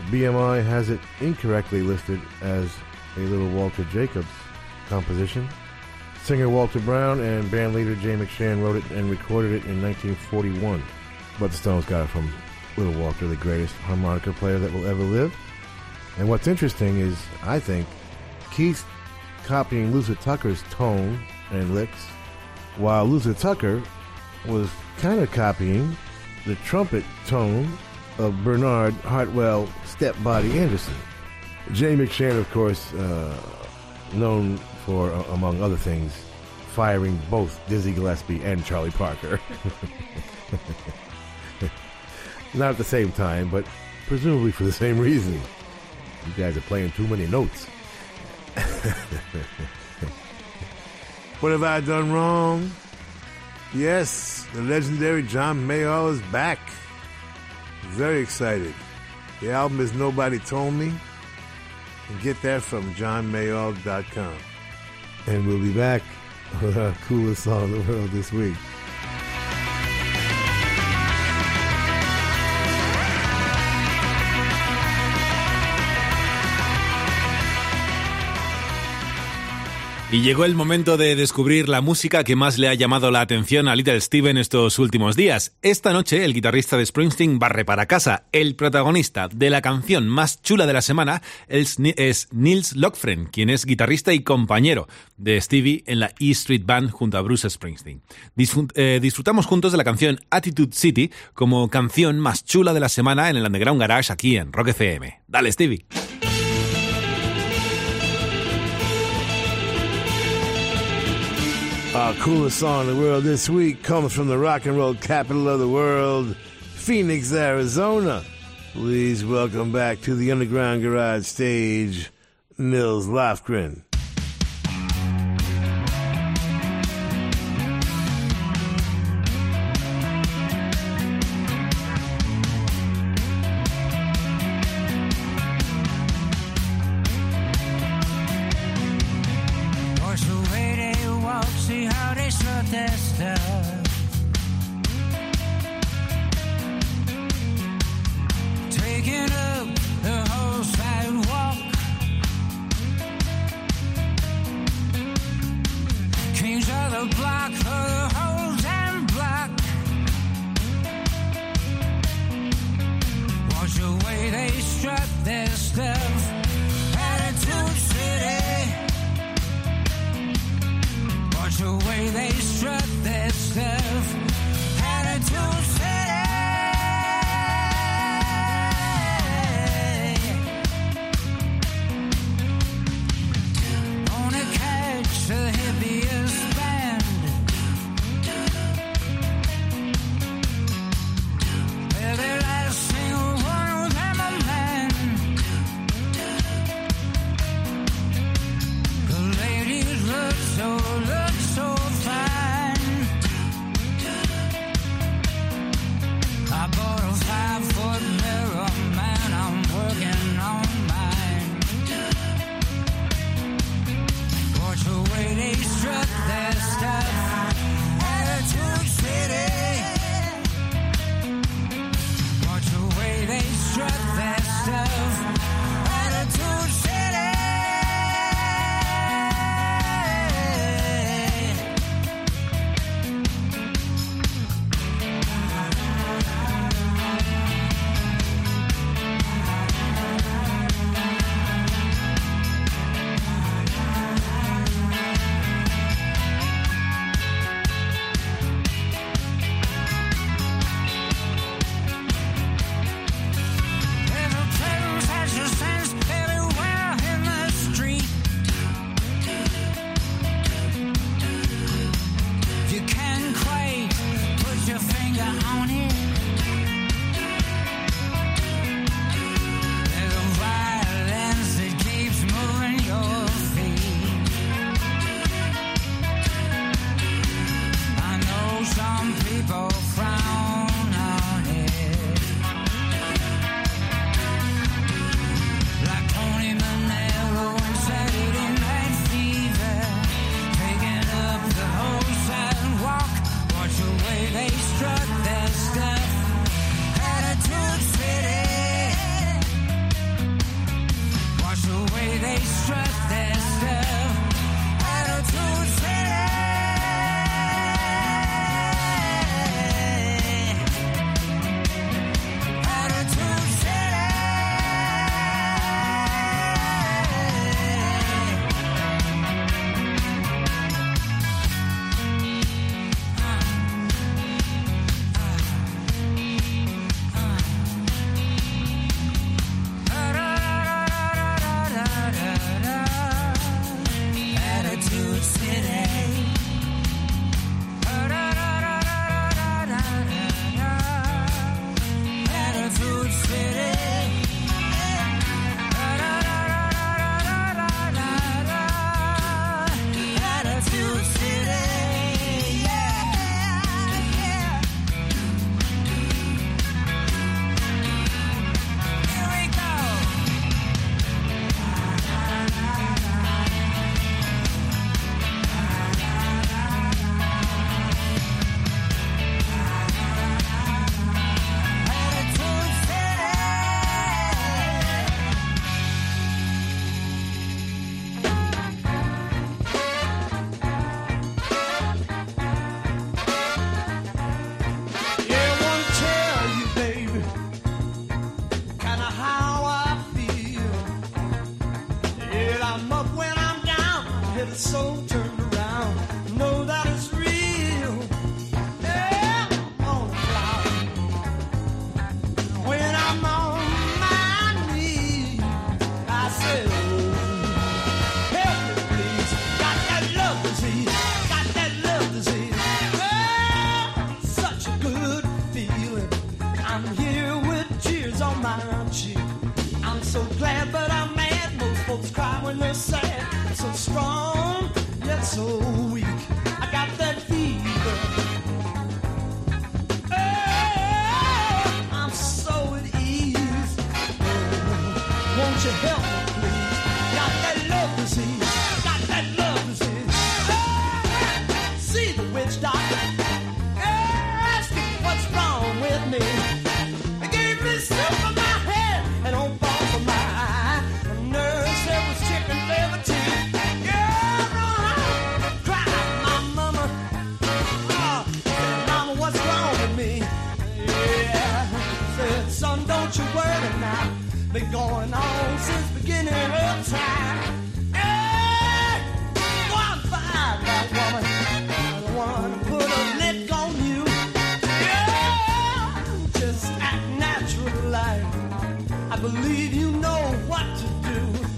BMI has it incorrectly listed as a Little Walter Jacobs composition. Singer Walter Brown and band leader Jay McShann wrote it and recorded it in 1941. But the Stones got it from Little Walter, the greatest harmonica player that will ever live. And what's interesting is, I think, Keith copying Luther Tucker's tone and licks, while Luther Tucker was kind of copying the trumpet tone of Bernard Hartwell Stepbody Anderson. Jay McShann, of course, uh, known for, uh, among other things, firing both Dizzy Gillespie and Charlie Parker. Not at the same time, but presumably for the same reason. You guys are playing too many notes. What have I done wrong? Yes, the legendary John Mayall is back. Very excited. The album is Nobody Told Me. And get that from johnmayall.com. And we'll be back with our coolest song in the world this week. Y llegó el momento de descubrir la música que más le ha llamado la atención a Little Steven estos últimos días. Esta noche, el guitarrista de Springsteen barre para casa. El protagonista de la canción más chula de la semana es, Nils Lockfren, quien es guitarrista y compañero de Stevie en la E Street Band junto a Bruce Springsteen. Eh, disfrutamos juntos de la canción Attitude City como canción más chula de la semana en el Underground Garage aquí en Rock FM. Dale, Stevie. Our coolest song in the world this week comes from the rock and roll capital of the world, Phoenix, Arizona. Please welcome back to the Underground Garage stage, Nils Lofgren. know what to do.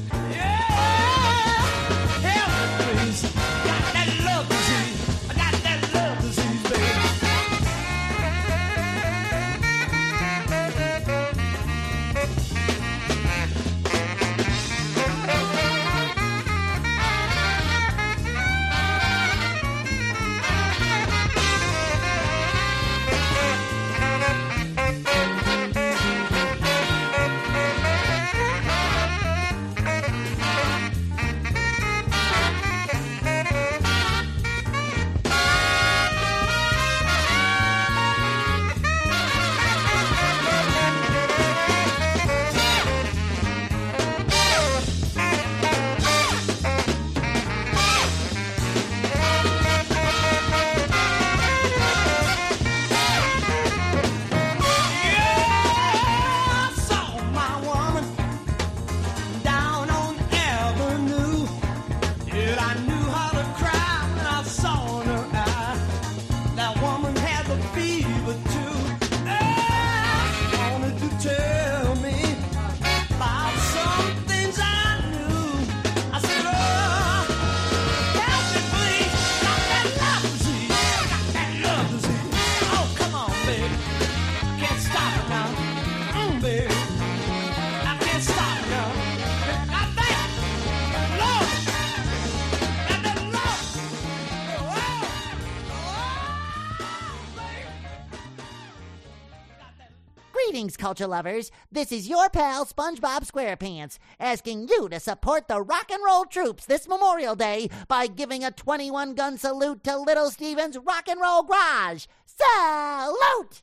culture lovers. This is your pal SpongeBob SquarePants asking you to support the rock and roll troops this Memorial Day by giving a 21 gun salute to Little Steven's Rock and Roll Garage. Salute!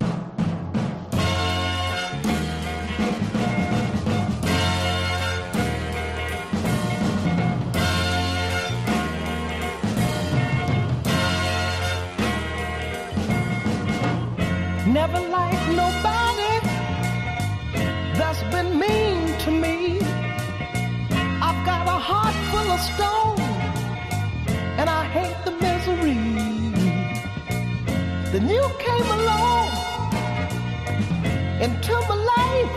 Never like mean to me. I've got a heart full of stone, and I hate the misery. Then you came along into my life,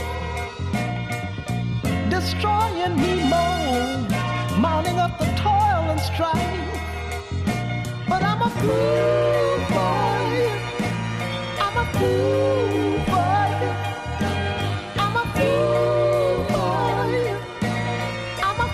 destroying me more, mounting up the toil and strife. But I'm a fool, boy. I'm a fool, boy.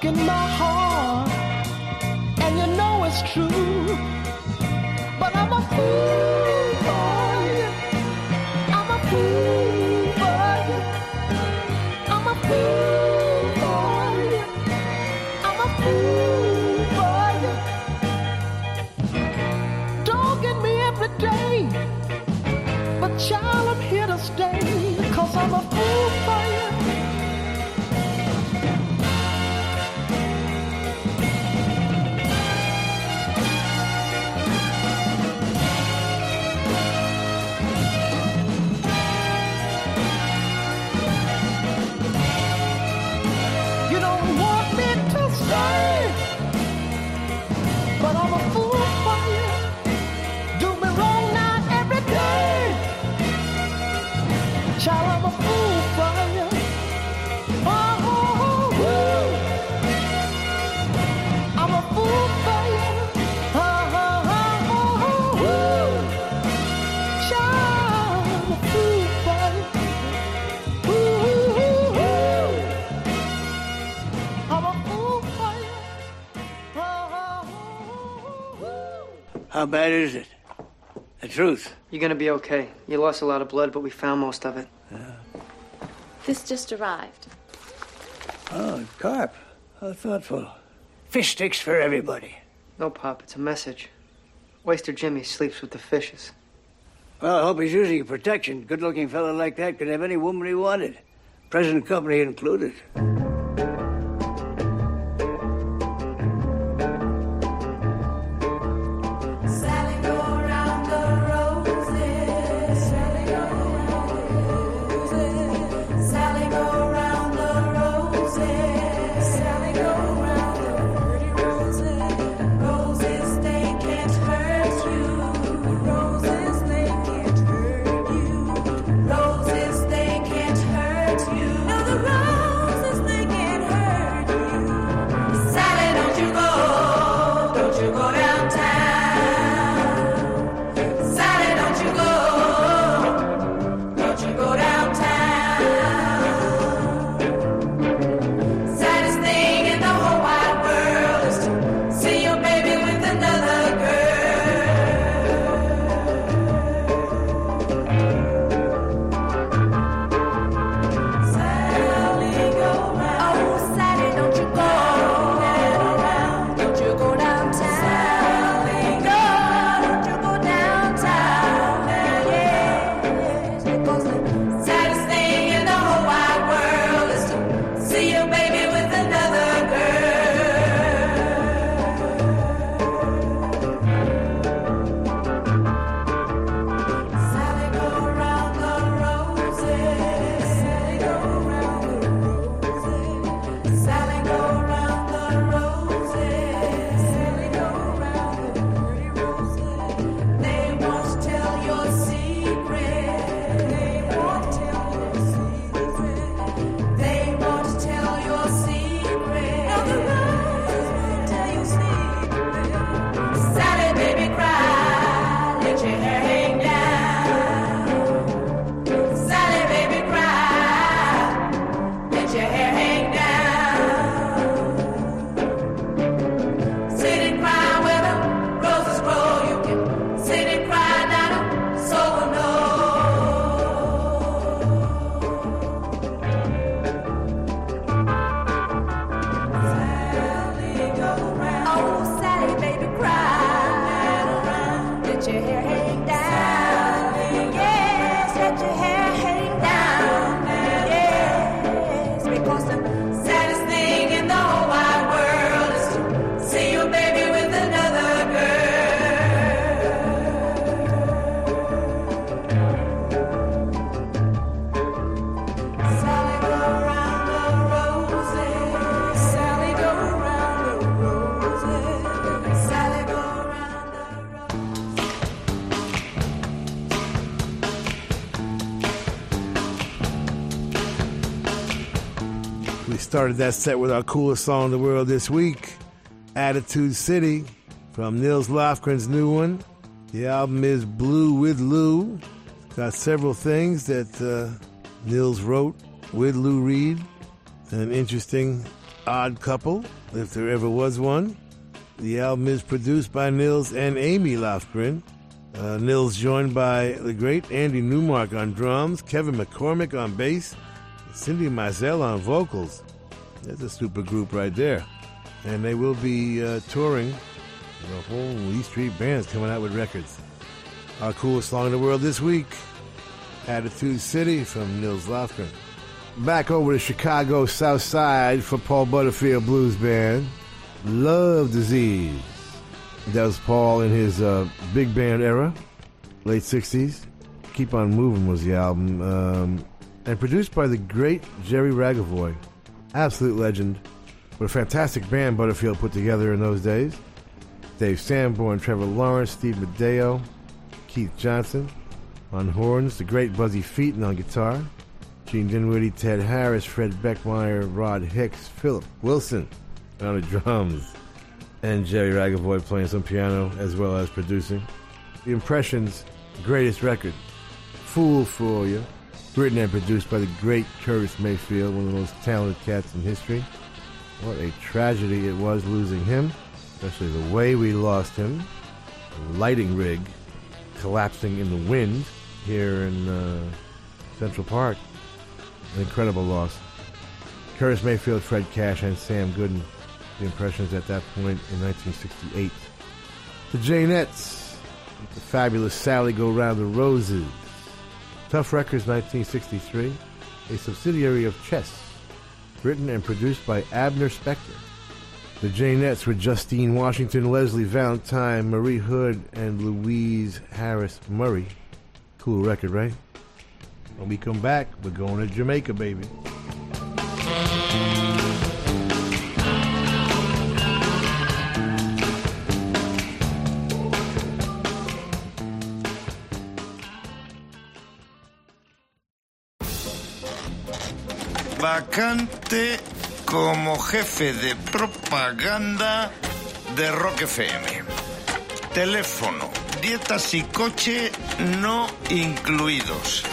In my heart, and you know it's true. But I'm a fool for you. I'm a fool for you. I'm a fool. Bad is it? The truth. You're gonna be okay. You lost a lot of blood, but we found most of it. This just arrived. Oh, carp. How thoughtful. Fish sticks for everybody. No, Pop, it's a message. Waster Jimmy sleeps with the fishes. Well, I hope he's using protection. Good looking fellow like that could have any woman he wanted, present company included. Started that set with our coolest song in the world this week, Attitude City, from Nils Lofgren's new one. The album is Blue with Lou. Got several things that uh, Nils wrote with Lou Reed. An interesting, odd couple, if there ever was one. The album is produced by Nils and Amy Lofgren. Uh, Nils joined by the great Andy Newmark on drums, Kevin McCormick on bass, Cindy Mizelle on vocals. That's a super group right there. And they will be uh, touring. The whole E Street Band's coming out with records. Our coolest song in the world this week, Attitude City from Nils Lofgren. Back over to Chicago South Side for Paul Butterfield Blues Band. Love Disease. That was Paul in his uh, big band era, late 60s. Keep On Moving was the album. Um, and produced by the great Jerry Ragovoy. Absolute legend. What a fantastic band Butterfield put together in those days. Dave Sanborn, Trevor Lawrence, Steve Madaio, Keith Johnson on horns, the great Buzzy Feiten on guitar, Gene Dinwiddie, Ted Harris, Fred Beckmeier, Rod Hicks, Philip Wilson on the drums, and Jerry Ragovoy playing some piano as well as producing. The Impressions' greatest record, Fool for You, written and produced by the great Curtis Mayfield, one of the most talented cats in history. What a tragedy it was losing him, especially the way we lost him. The lighting rig collapsing in the wind here in uh, Central Park. An incredible loss. Curtis Mayfield, Fred Cash, and Sam Gooden, the impressions at that point in 1968. The Jaynetts, the fabulous Sally Go Round the Roses. Tuff Records 1963, a subsidiary of Chess, written and produced by Abner Spector. The Jaynetts were Justine Washington, Leslie Valentine, Marie Hood, and Louise Harris Murray. Cool record, right? When we come back, we're going to Jamaica, baby. Vacante como jefe de propaganda de Rock FM. Teléfono, dietas y coche no incluidos.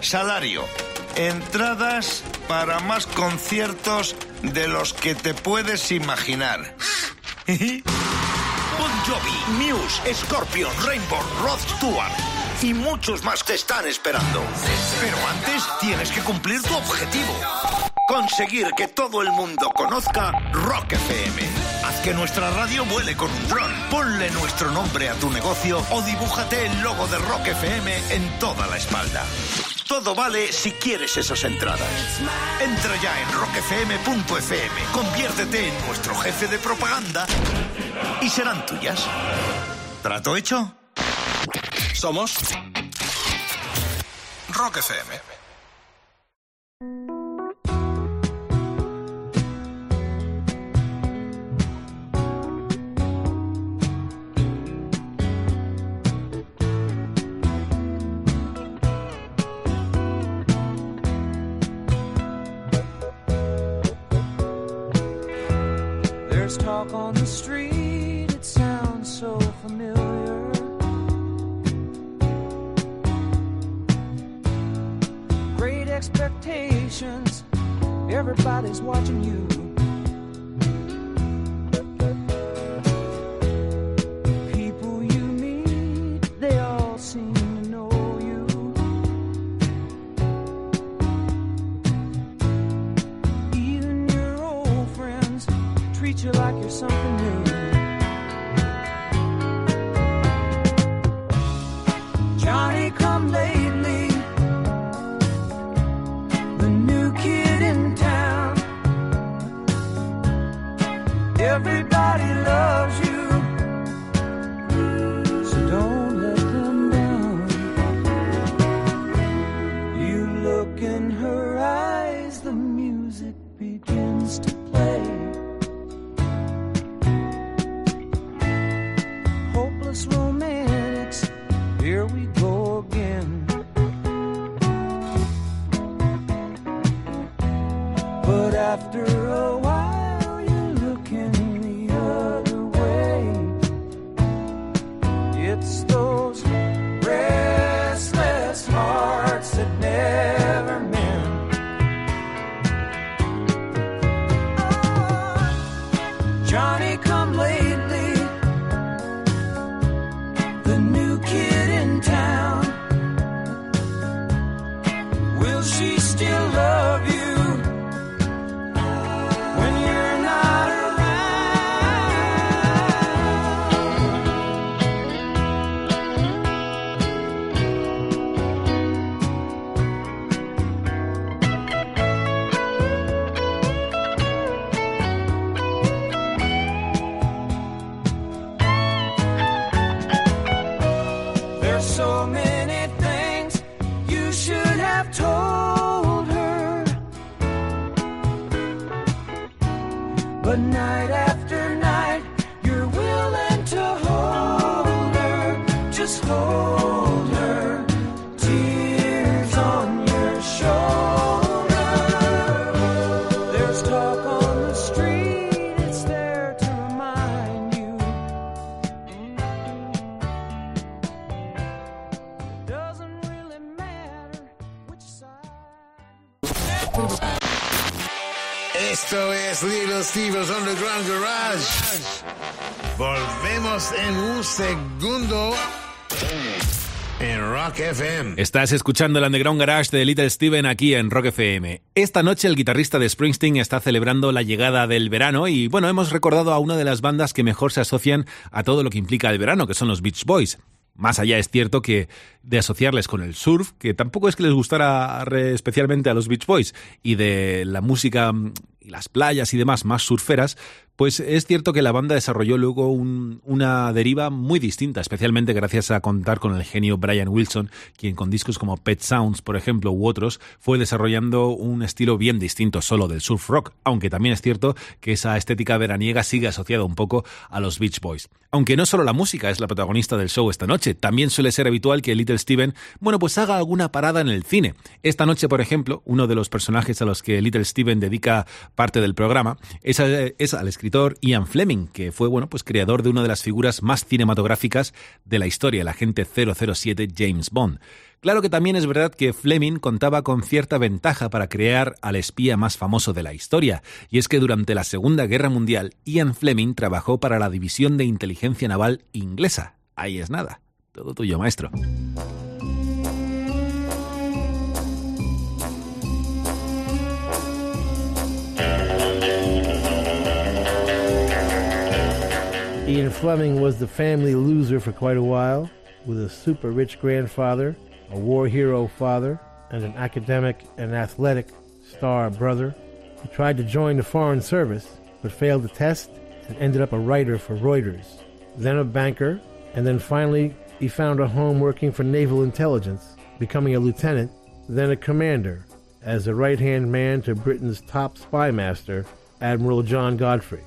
Salario, entradas para más conciertos de los que te puedes imaginar. Bon Jovi, Muse, Scorpion, Rainbow, Rod Stewart y muchos más te están esperando. Pero antes tienes que cumplir tu objetivo. Conseguir que todo el mundo conozca Rock FM. Haz que nuestra radio vuele con un dron. Ponle nuestro nombre a tu negocio o dibújate el logo de Rock FM en toda la espalda. Todo vale si quieres esas entradas. Entra ya en rockfm.fm, conviértete en nuestro jefe de propaganda y serán tuyas. ¿Trato hecho? Somos Rock FM. Esto es Little Steven's Underground Garage. Volvemos en un segundo en Rock FM. Estás escuchando el Underground Garage de Little Steven aquí en Rock FM. Esta noche el guitarrista de Springsteen está celebrando la llegada del verano y bueno, hemos recordado a una de las bandas que mejor se asocian a todo lo que implica el verano, que son los Beach Boys. Más allá es cierto que de asociarles con el surf, que tampoco es que les gustara especialmente a los Beach Boys, y de la música mm, y las playas y demás más surferas, pues es cierto que la banda desarrolló luego un- una deriva muy distinta, especialmente gracias a contar con el genio Brian Wilson, quien con discos como Pet Sounds, por ejemplo, u otros, fue desarrollando un estilo bien distinto solo del surf rock, aunque también es cierto que esa estética veraniega sigue asociada un poco a los Beach Boys. Aunque no solo la música es la protagonista del show esta noche, también suele ser habitual que Little Steven, bueno, pues haga alguna parada en el cine. Esta noche, por ejemplo, uno de los personajes a los que Little Steven dedica parte del programa es al escritor Ian Fleming, que fue, bueno, pues creador de una de las figuras más cinematográficas de la historia, el agente 007 James Bond. Claro que también es verdad que Fleming contaba con cierta ventaja para crear al espía más famoso de la historia, y es que durante la Segunda Guerra Mundial, Ian Fleming trabajó para la División de Inteligencia Naval inglesa. Ahí es nada. Todo tuyo, maestro. Ian Fleming was the family loser for quite a while, with a super rich grandfather, a war hero father, and an academic and athletic star brother. He tried to join the Foreign Service, but failed the test and ended up a writer for Reuters, then a banker, and then finally he found a home working for naval intelligence, becoming a lieutenant, then a commander, as the right hand man to Britain's top spy master, Admiral John Godfrey.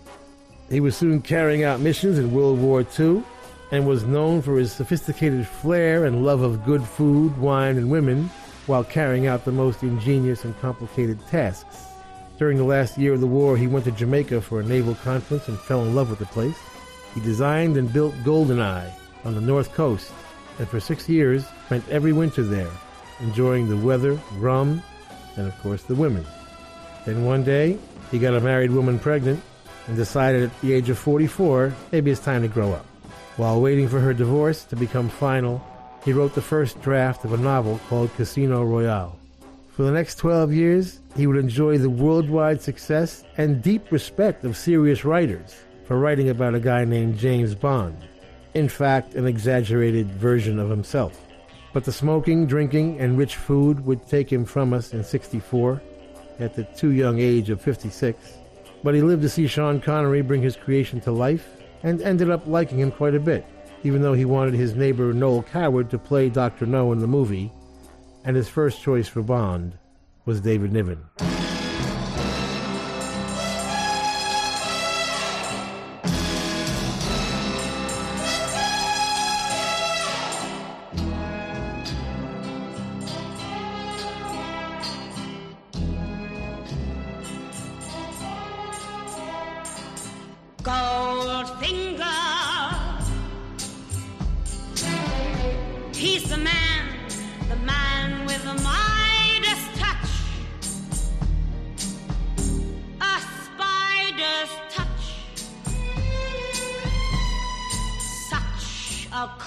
He was soon carrying out missions in World War II and was known for his sophisticated flair and love of good food, wine, and women while carrying out the most ingenious and complicated tasks. During the last year of the war, he went to Jamaica for a naval conference and fell in love with the place. He designed and built Goldeneye on the north coast and for six years spent every winter there, enjoying the weather, rum, and of course the women. Then one day, he got a married woman pregnant and decided at the age of 44, maybe it's time to grow up. While waiting for her divorce to become final, he wrote the first draft of a novel called Casino Royale. For the next 12 years, he would enjoy the worldwide success and deep respect of serious writers for writing about a guy named James Bond. In fact, an exaggerated version of himself. But the smoking, drinking, and rich food would take him from us in 64 at the too young age of 56. But he lived to see Sean Connery bring his creation to life and ended up liking him quite a bit, even though he wanted his neighbor Noel Coward to play Dr. No in the movie, and his first choice for Bond was David Niven.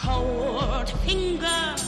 Cold finger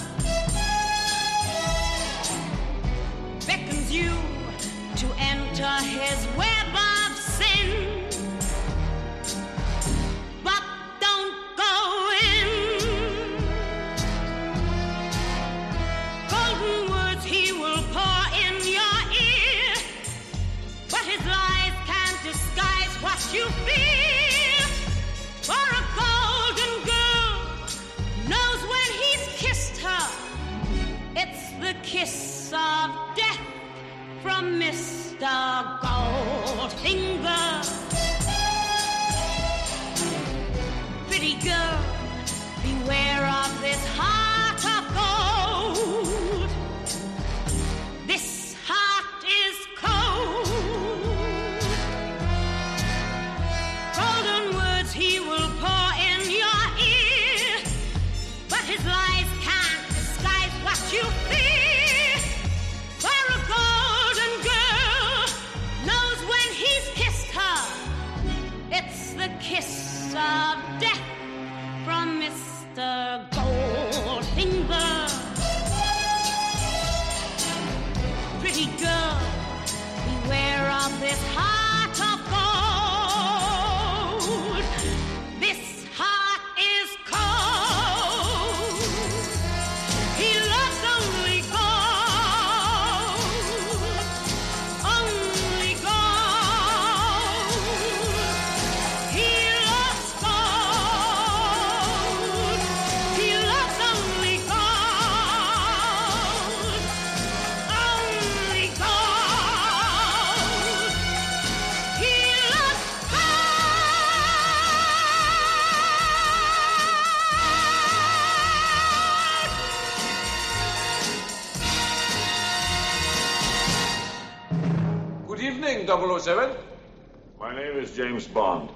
Bond.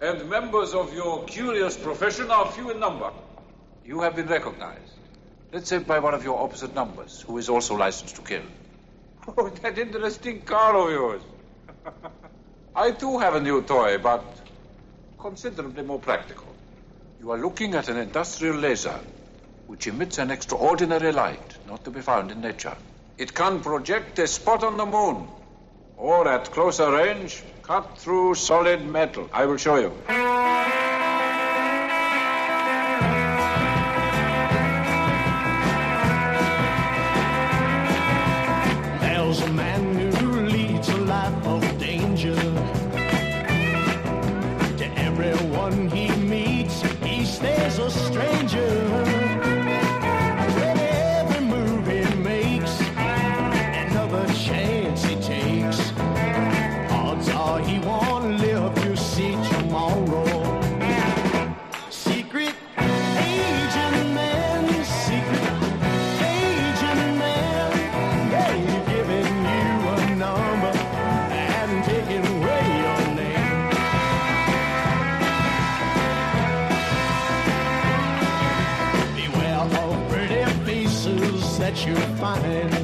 And members of your curious profession are few in number. You have been recognized. Let's say by one of your opposite numbers, who is also licensed to kill. Oh, that interesting car of yours. I too have a new toy, but considerably more practical. You are looking at an industrial laser, which emits an extraordinary light not to be found in nature. It can project a spot on the moon, or at closer range, cut through solid metal. I will show you. You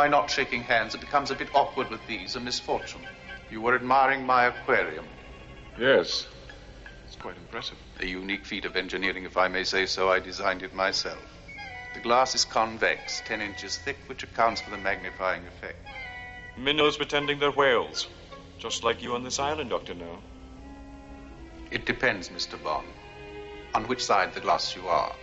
my not shaking hands. It becomes a bit awkward with these, a misfortune. You were admiring my aquarium. Yes. It's quite impressive. A unique feat of engineering, if I may say so. I designed it myself. The glass is convex, 10 inches thick, which accounts for the magnifying effect. Minnows pretending they're whales. Just like you on this island, Dr. No. It depends, Mr. Bond, on which side of the glass you are.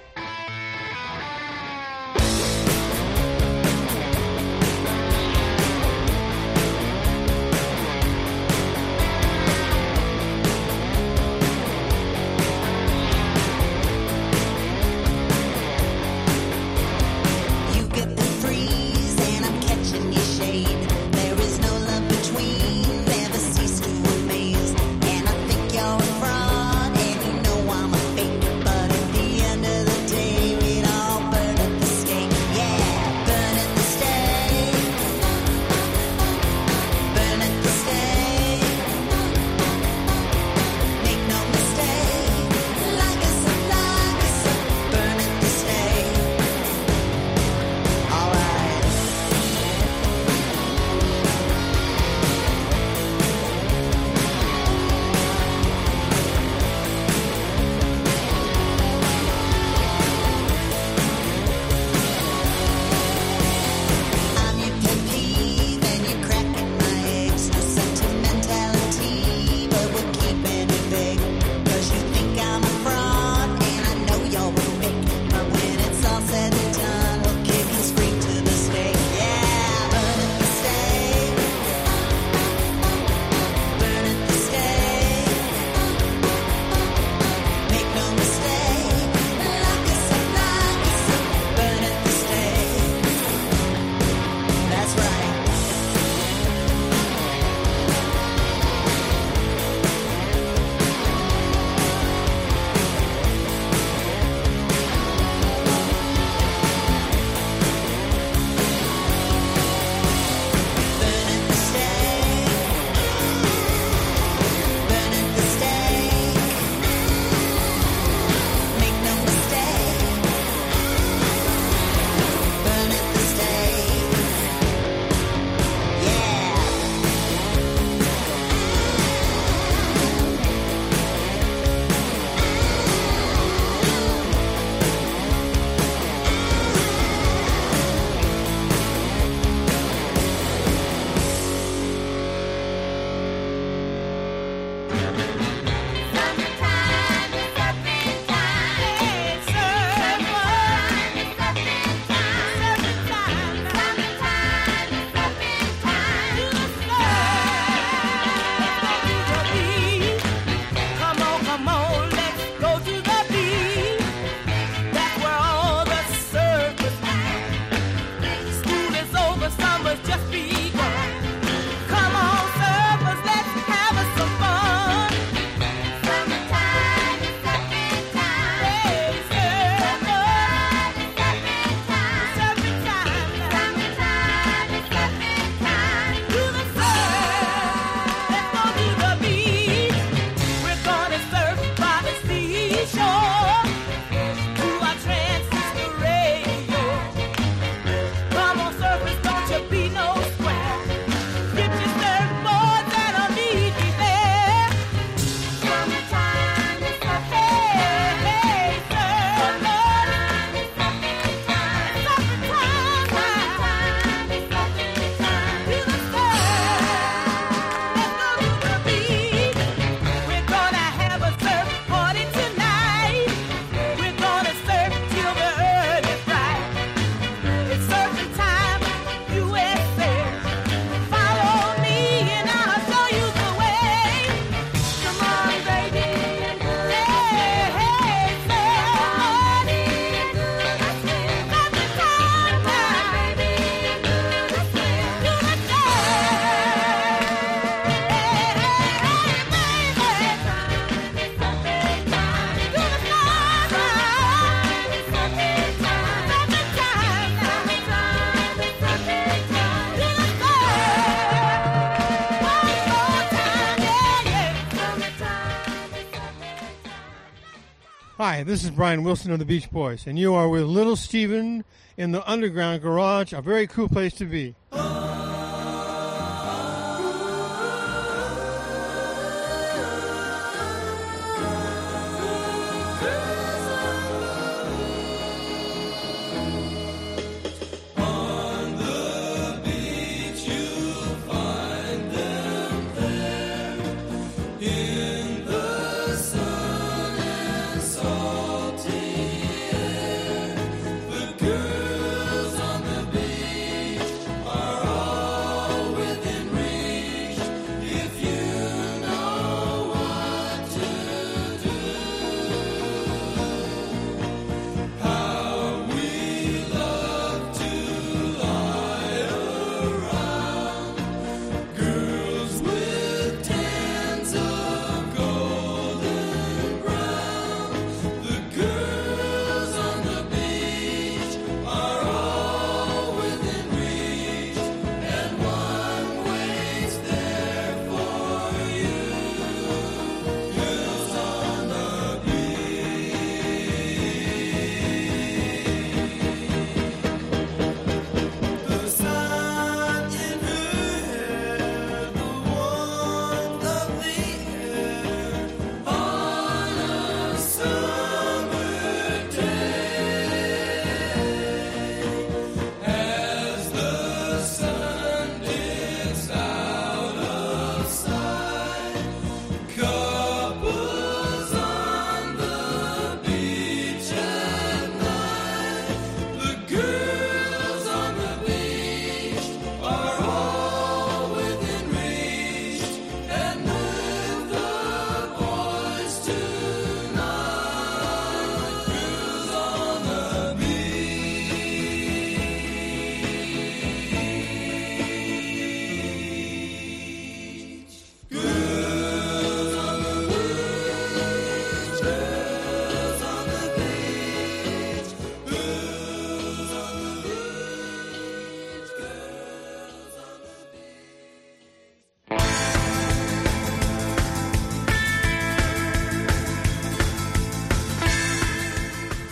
Hi, this is Brian Wilson of the Beach Boys, and you are with Little Steven in the Underground Garage, a very cool place to be.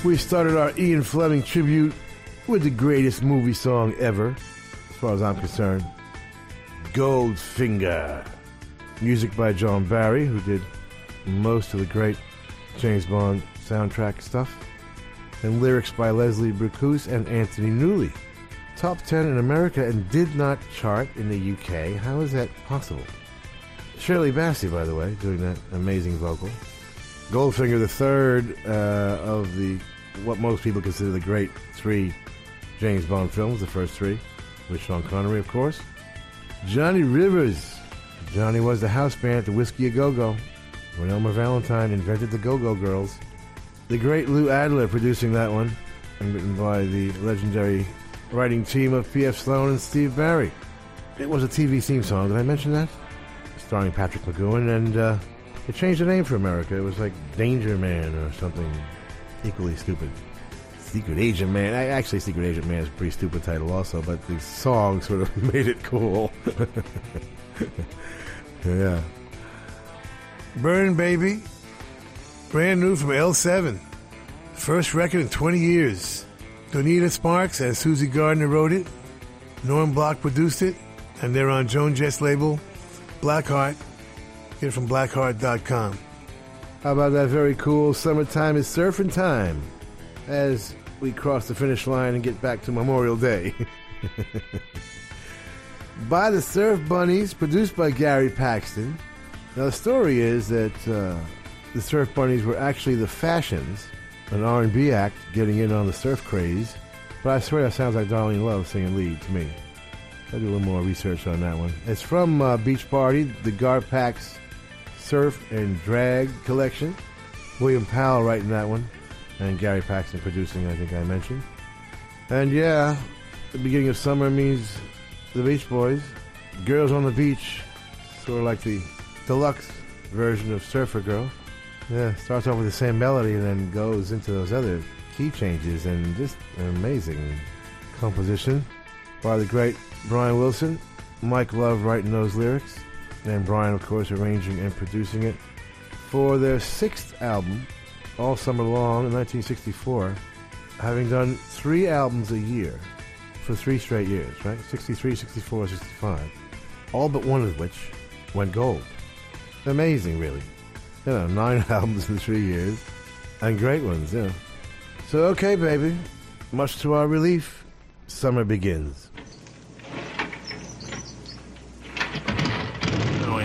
We started our Ian Fleming tribute with the greatest movie song ever, as far as I'm concerned Goldfinger. Music by John Barry, who did most of the great James Bond soundtrack stuff, and lyrics by Leslie Bricusse and Anthony Newley. Top 10 in America and did not chart in the UK. How is that possible? Shirley Bassey, by the way, doing that amazing vocal. Goldfinger, the third uh, of the what most people consider the great three James Bond films, the first three, with Sean Connery, of course. Johnny Rivers. Johnny was the house band at the Whisky A Go Go when Elmer Valentine invented the Go Go Girls. The great Lou Adler producing that one, and written by the legendary writing team of P.F. Sloan and Steve Barri. It was a TV theme song. Did I mention that? Starring Patrick McGoohan, and uh, it changed the name for America. It was like Danger Man or something equally stupid. Secret Agent Man. I, actually, Secret Agent Man is a pretty stupid title, also, but the song sort of made it cool. yeah. Burn Baby, brand new from L7. First record in 20 years. Donita Sparks and Suzi Gardner wrote it. Norm Block produced it, and they're on Joan Jett's label, Blackheart. Get it from blackheart.com. How about that very cool Summertime is Surfing Time as we cross the finish line and get back to Memorial Day. by the Surf Bunnies, produced by Gary Paxton. Now, the story is that uh, the Surf Bunnies were actually the Fashions, an R&B act getting in on the surf craze. But I swear that sounds like Darlene Love singing lead to me. I'll do a little more research on that one. It's from uh, Beach Party, the Gar Garpax Surf and Drag collection. William Powell writing that one, and Gary Paxton producing, I think I mentioned. And yeah, the beginning of summer means the Beach Boys. Girls on the Beach, sort of like the deluxe version of Surfer Girl. Yeah, starts off with the same melody and then goes into those other key changes and just an amazing composition by the great Brian Wilson. Mike Love writing those lyrics, and Brian, of course, arranging and producing it for their sixth album, all summer long in 1964, having done three albums a year for three straight years, right? 63, 64, 65. All but one of which went gold. Amazing, really. You know, nine albums in three years, and great ones, yeah. So, okay, baby. Much to our relief, summer begins. Now I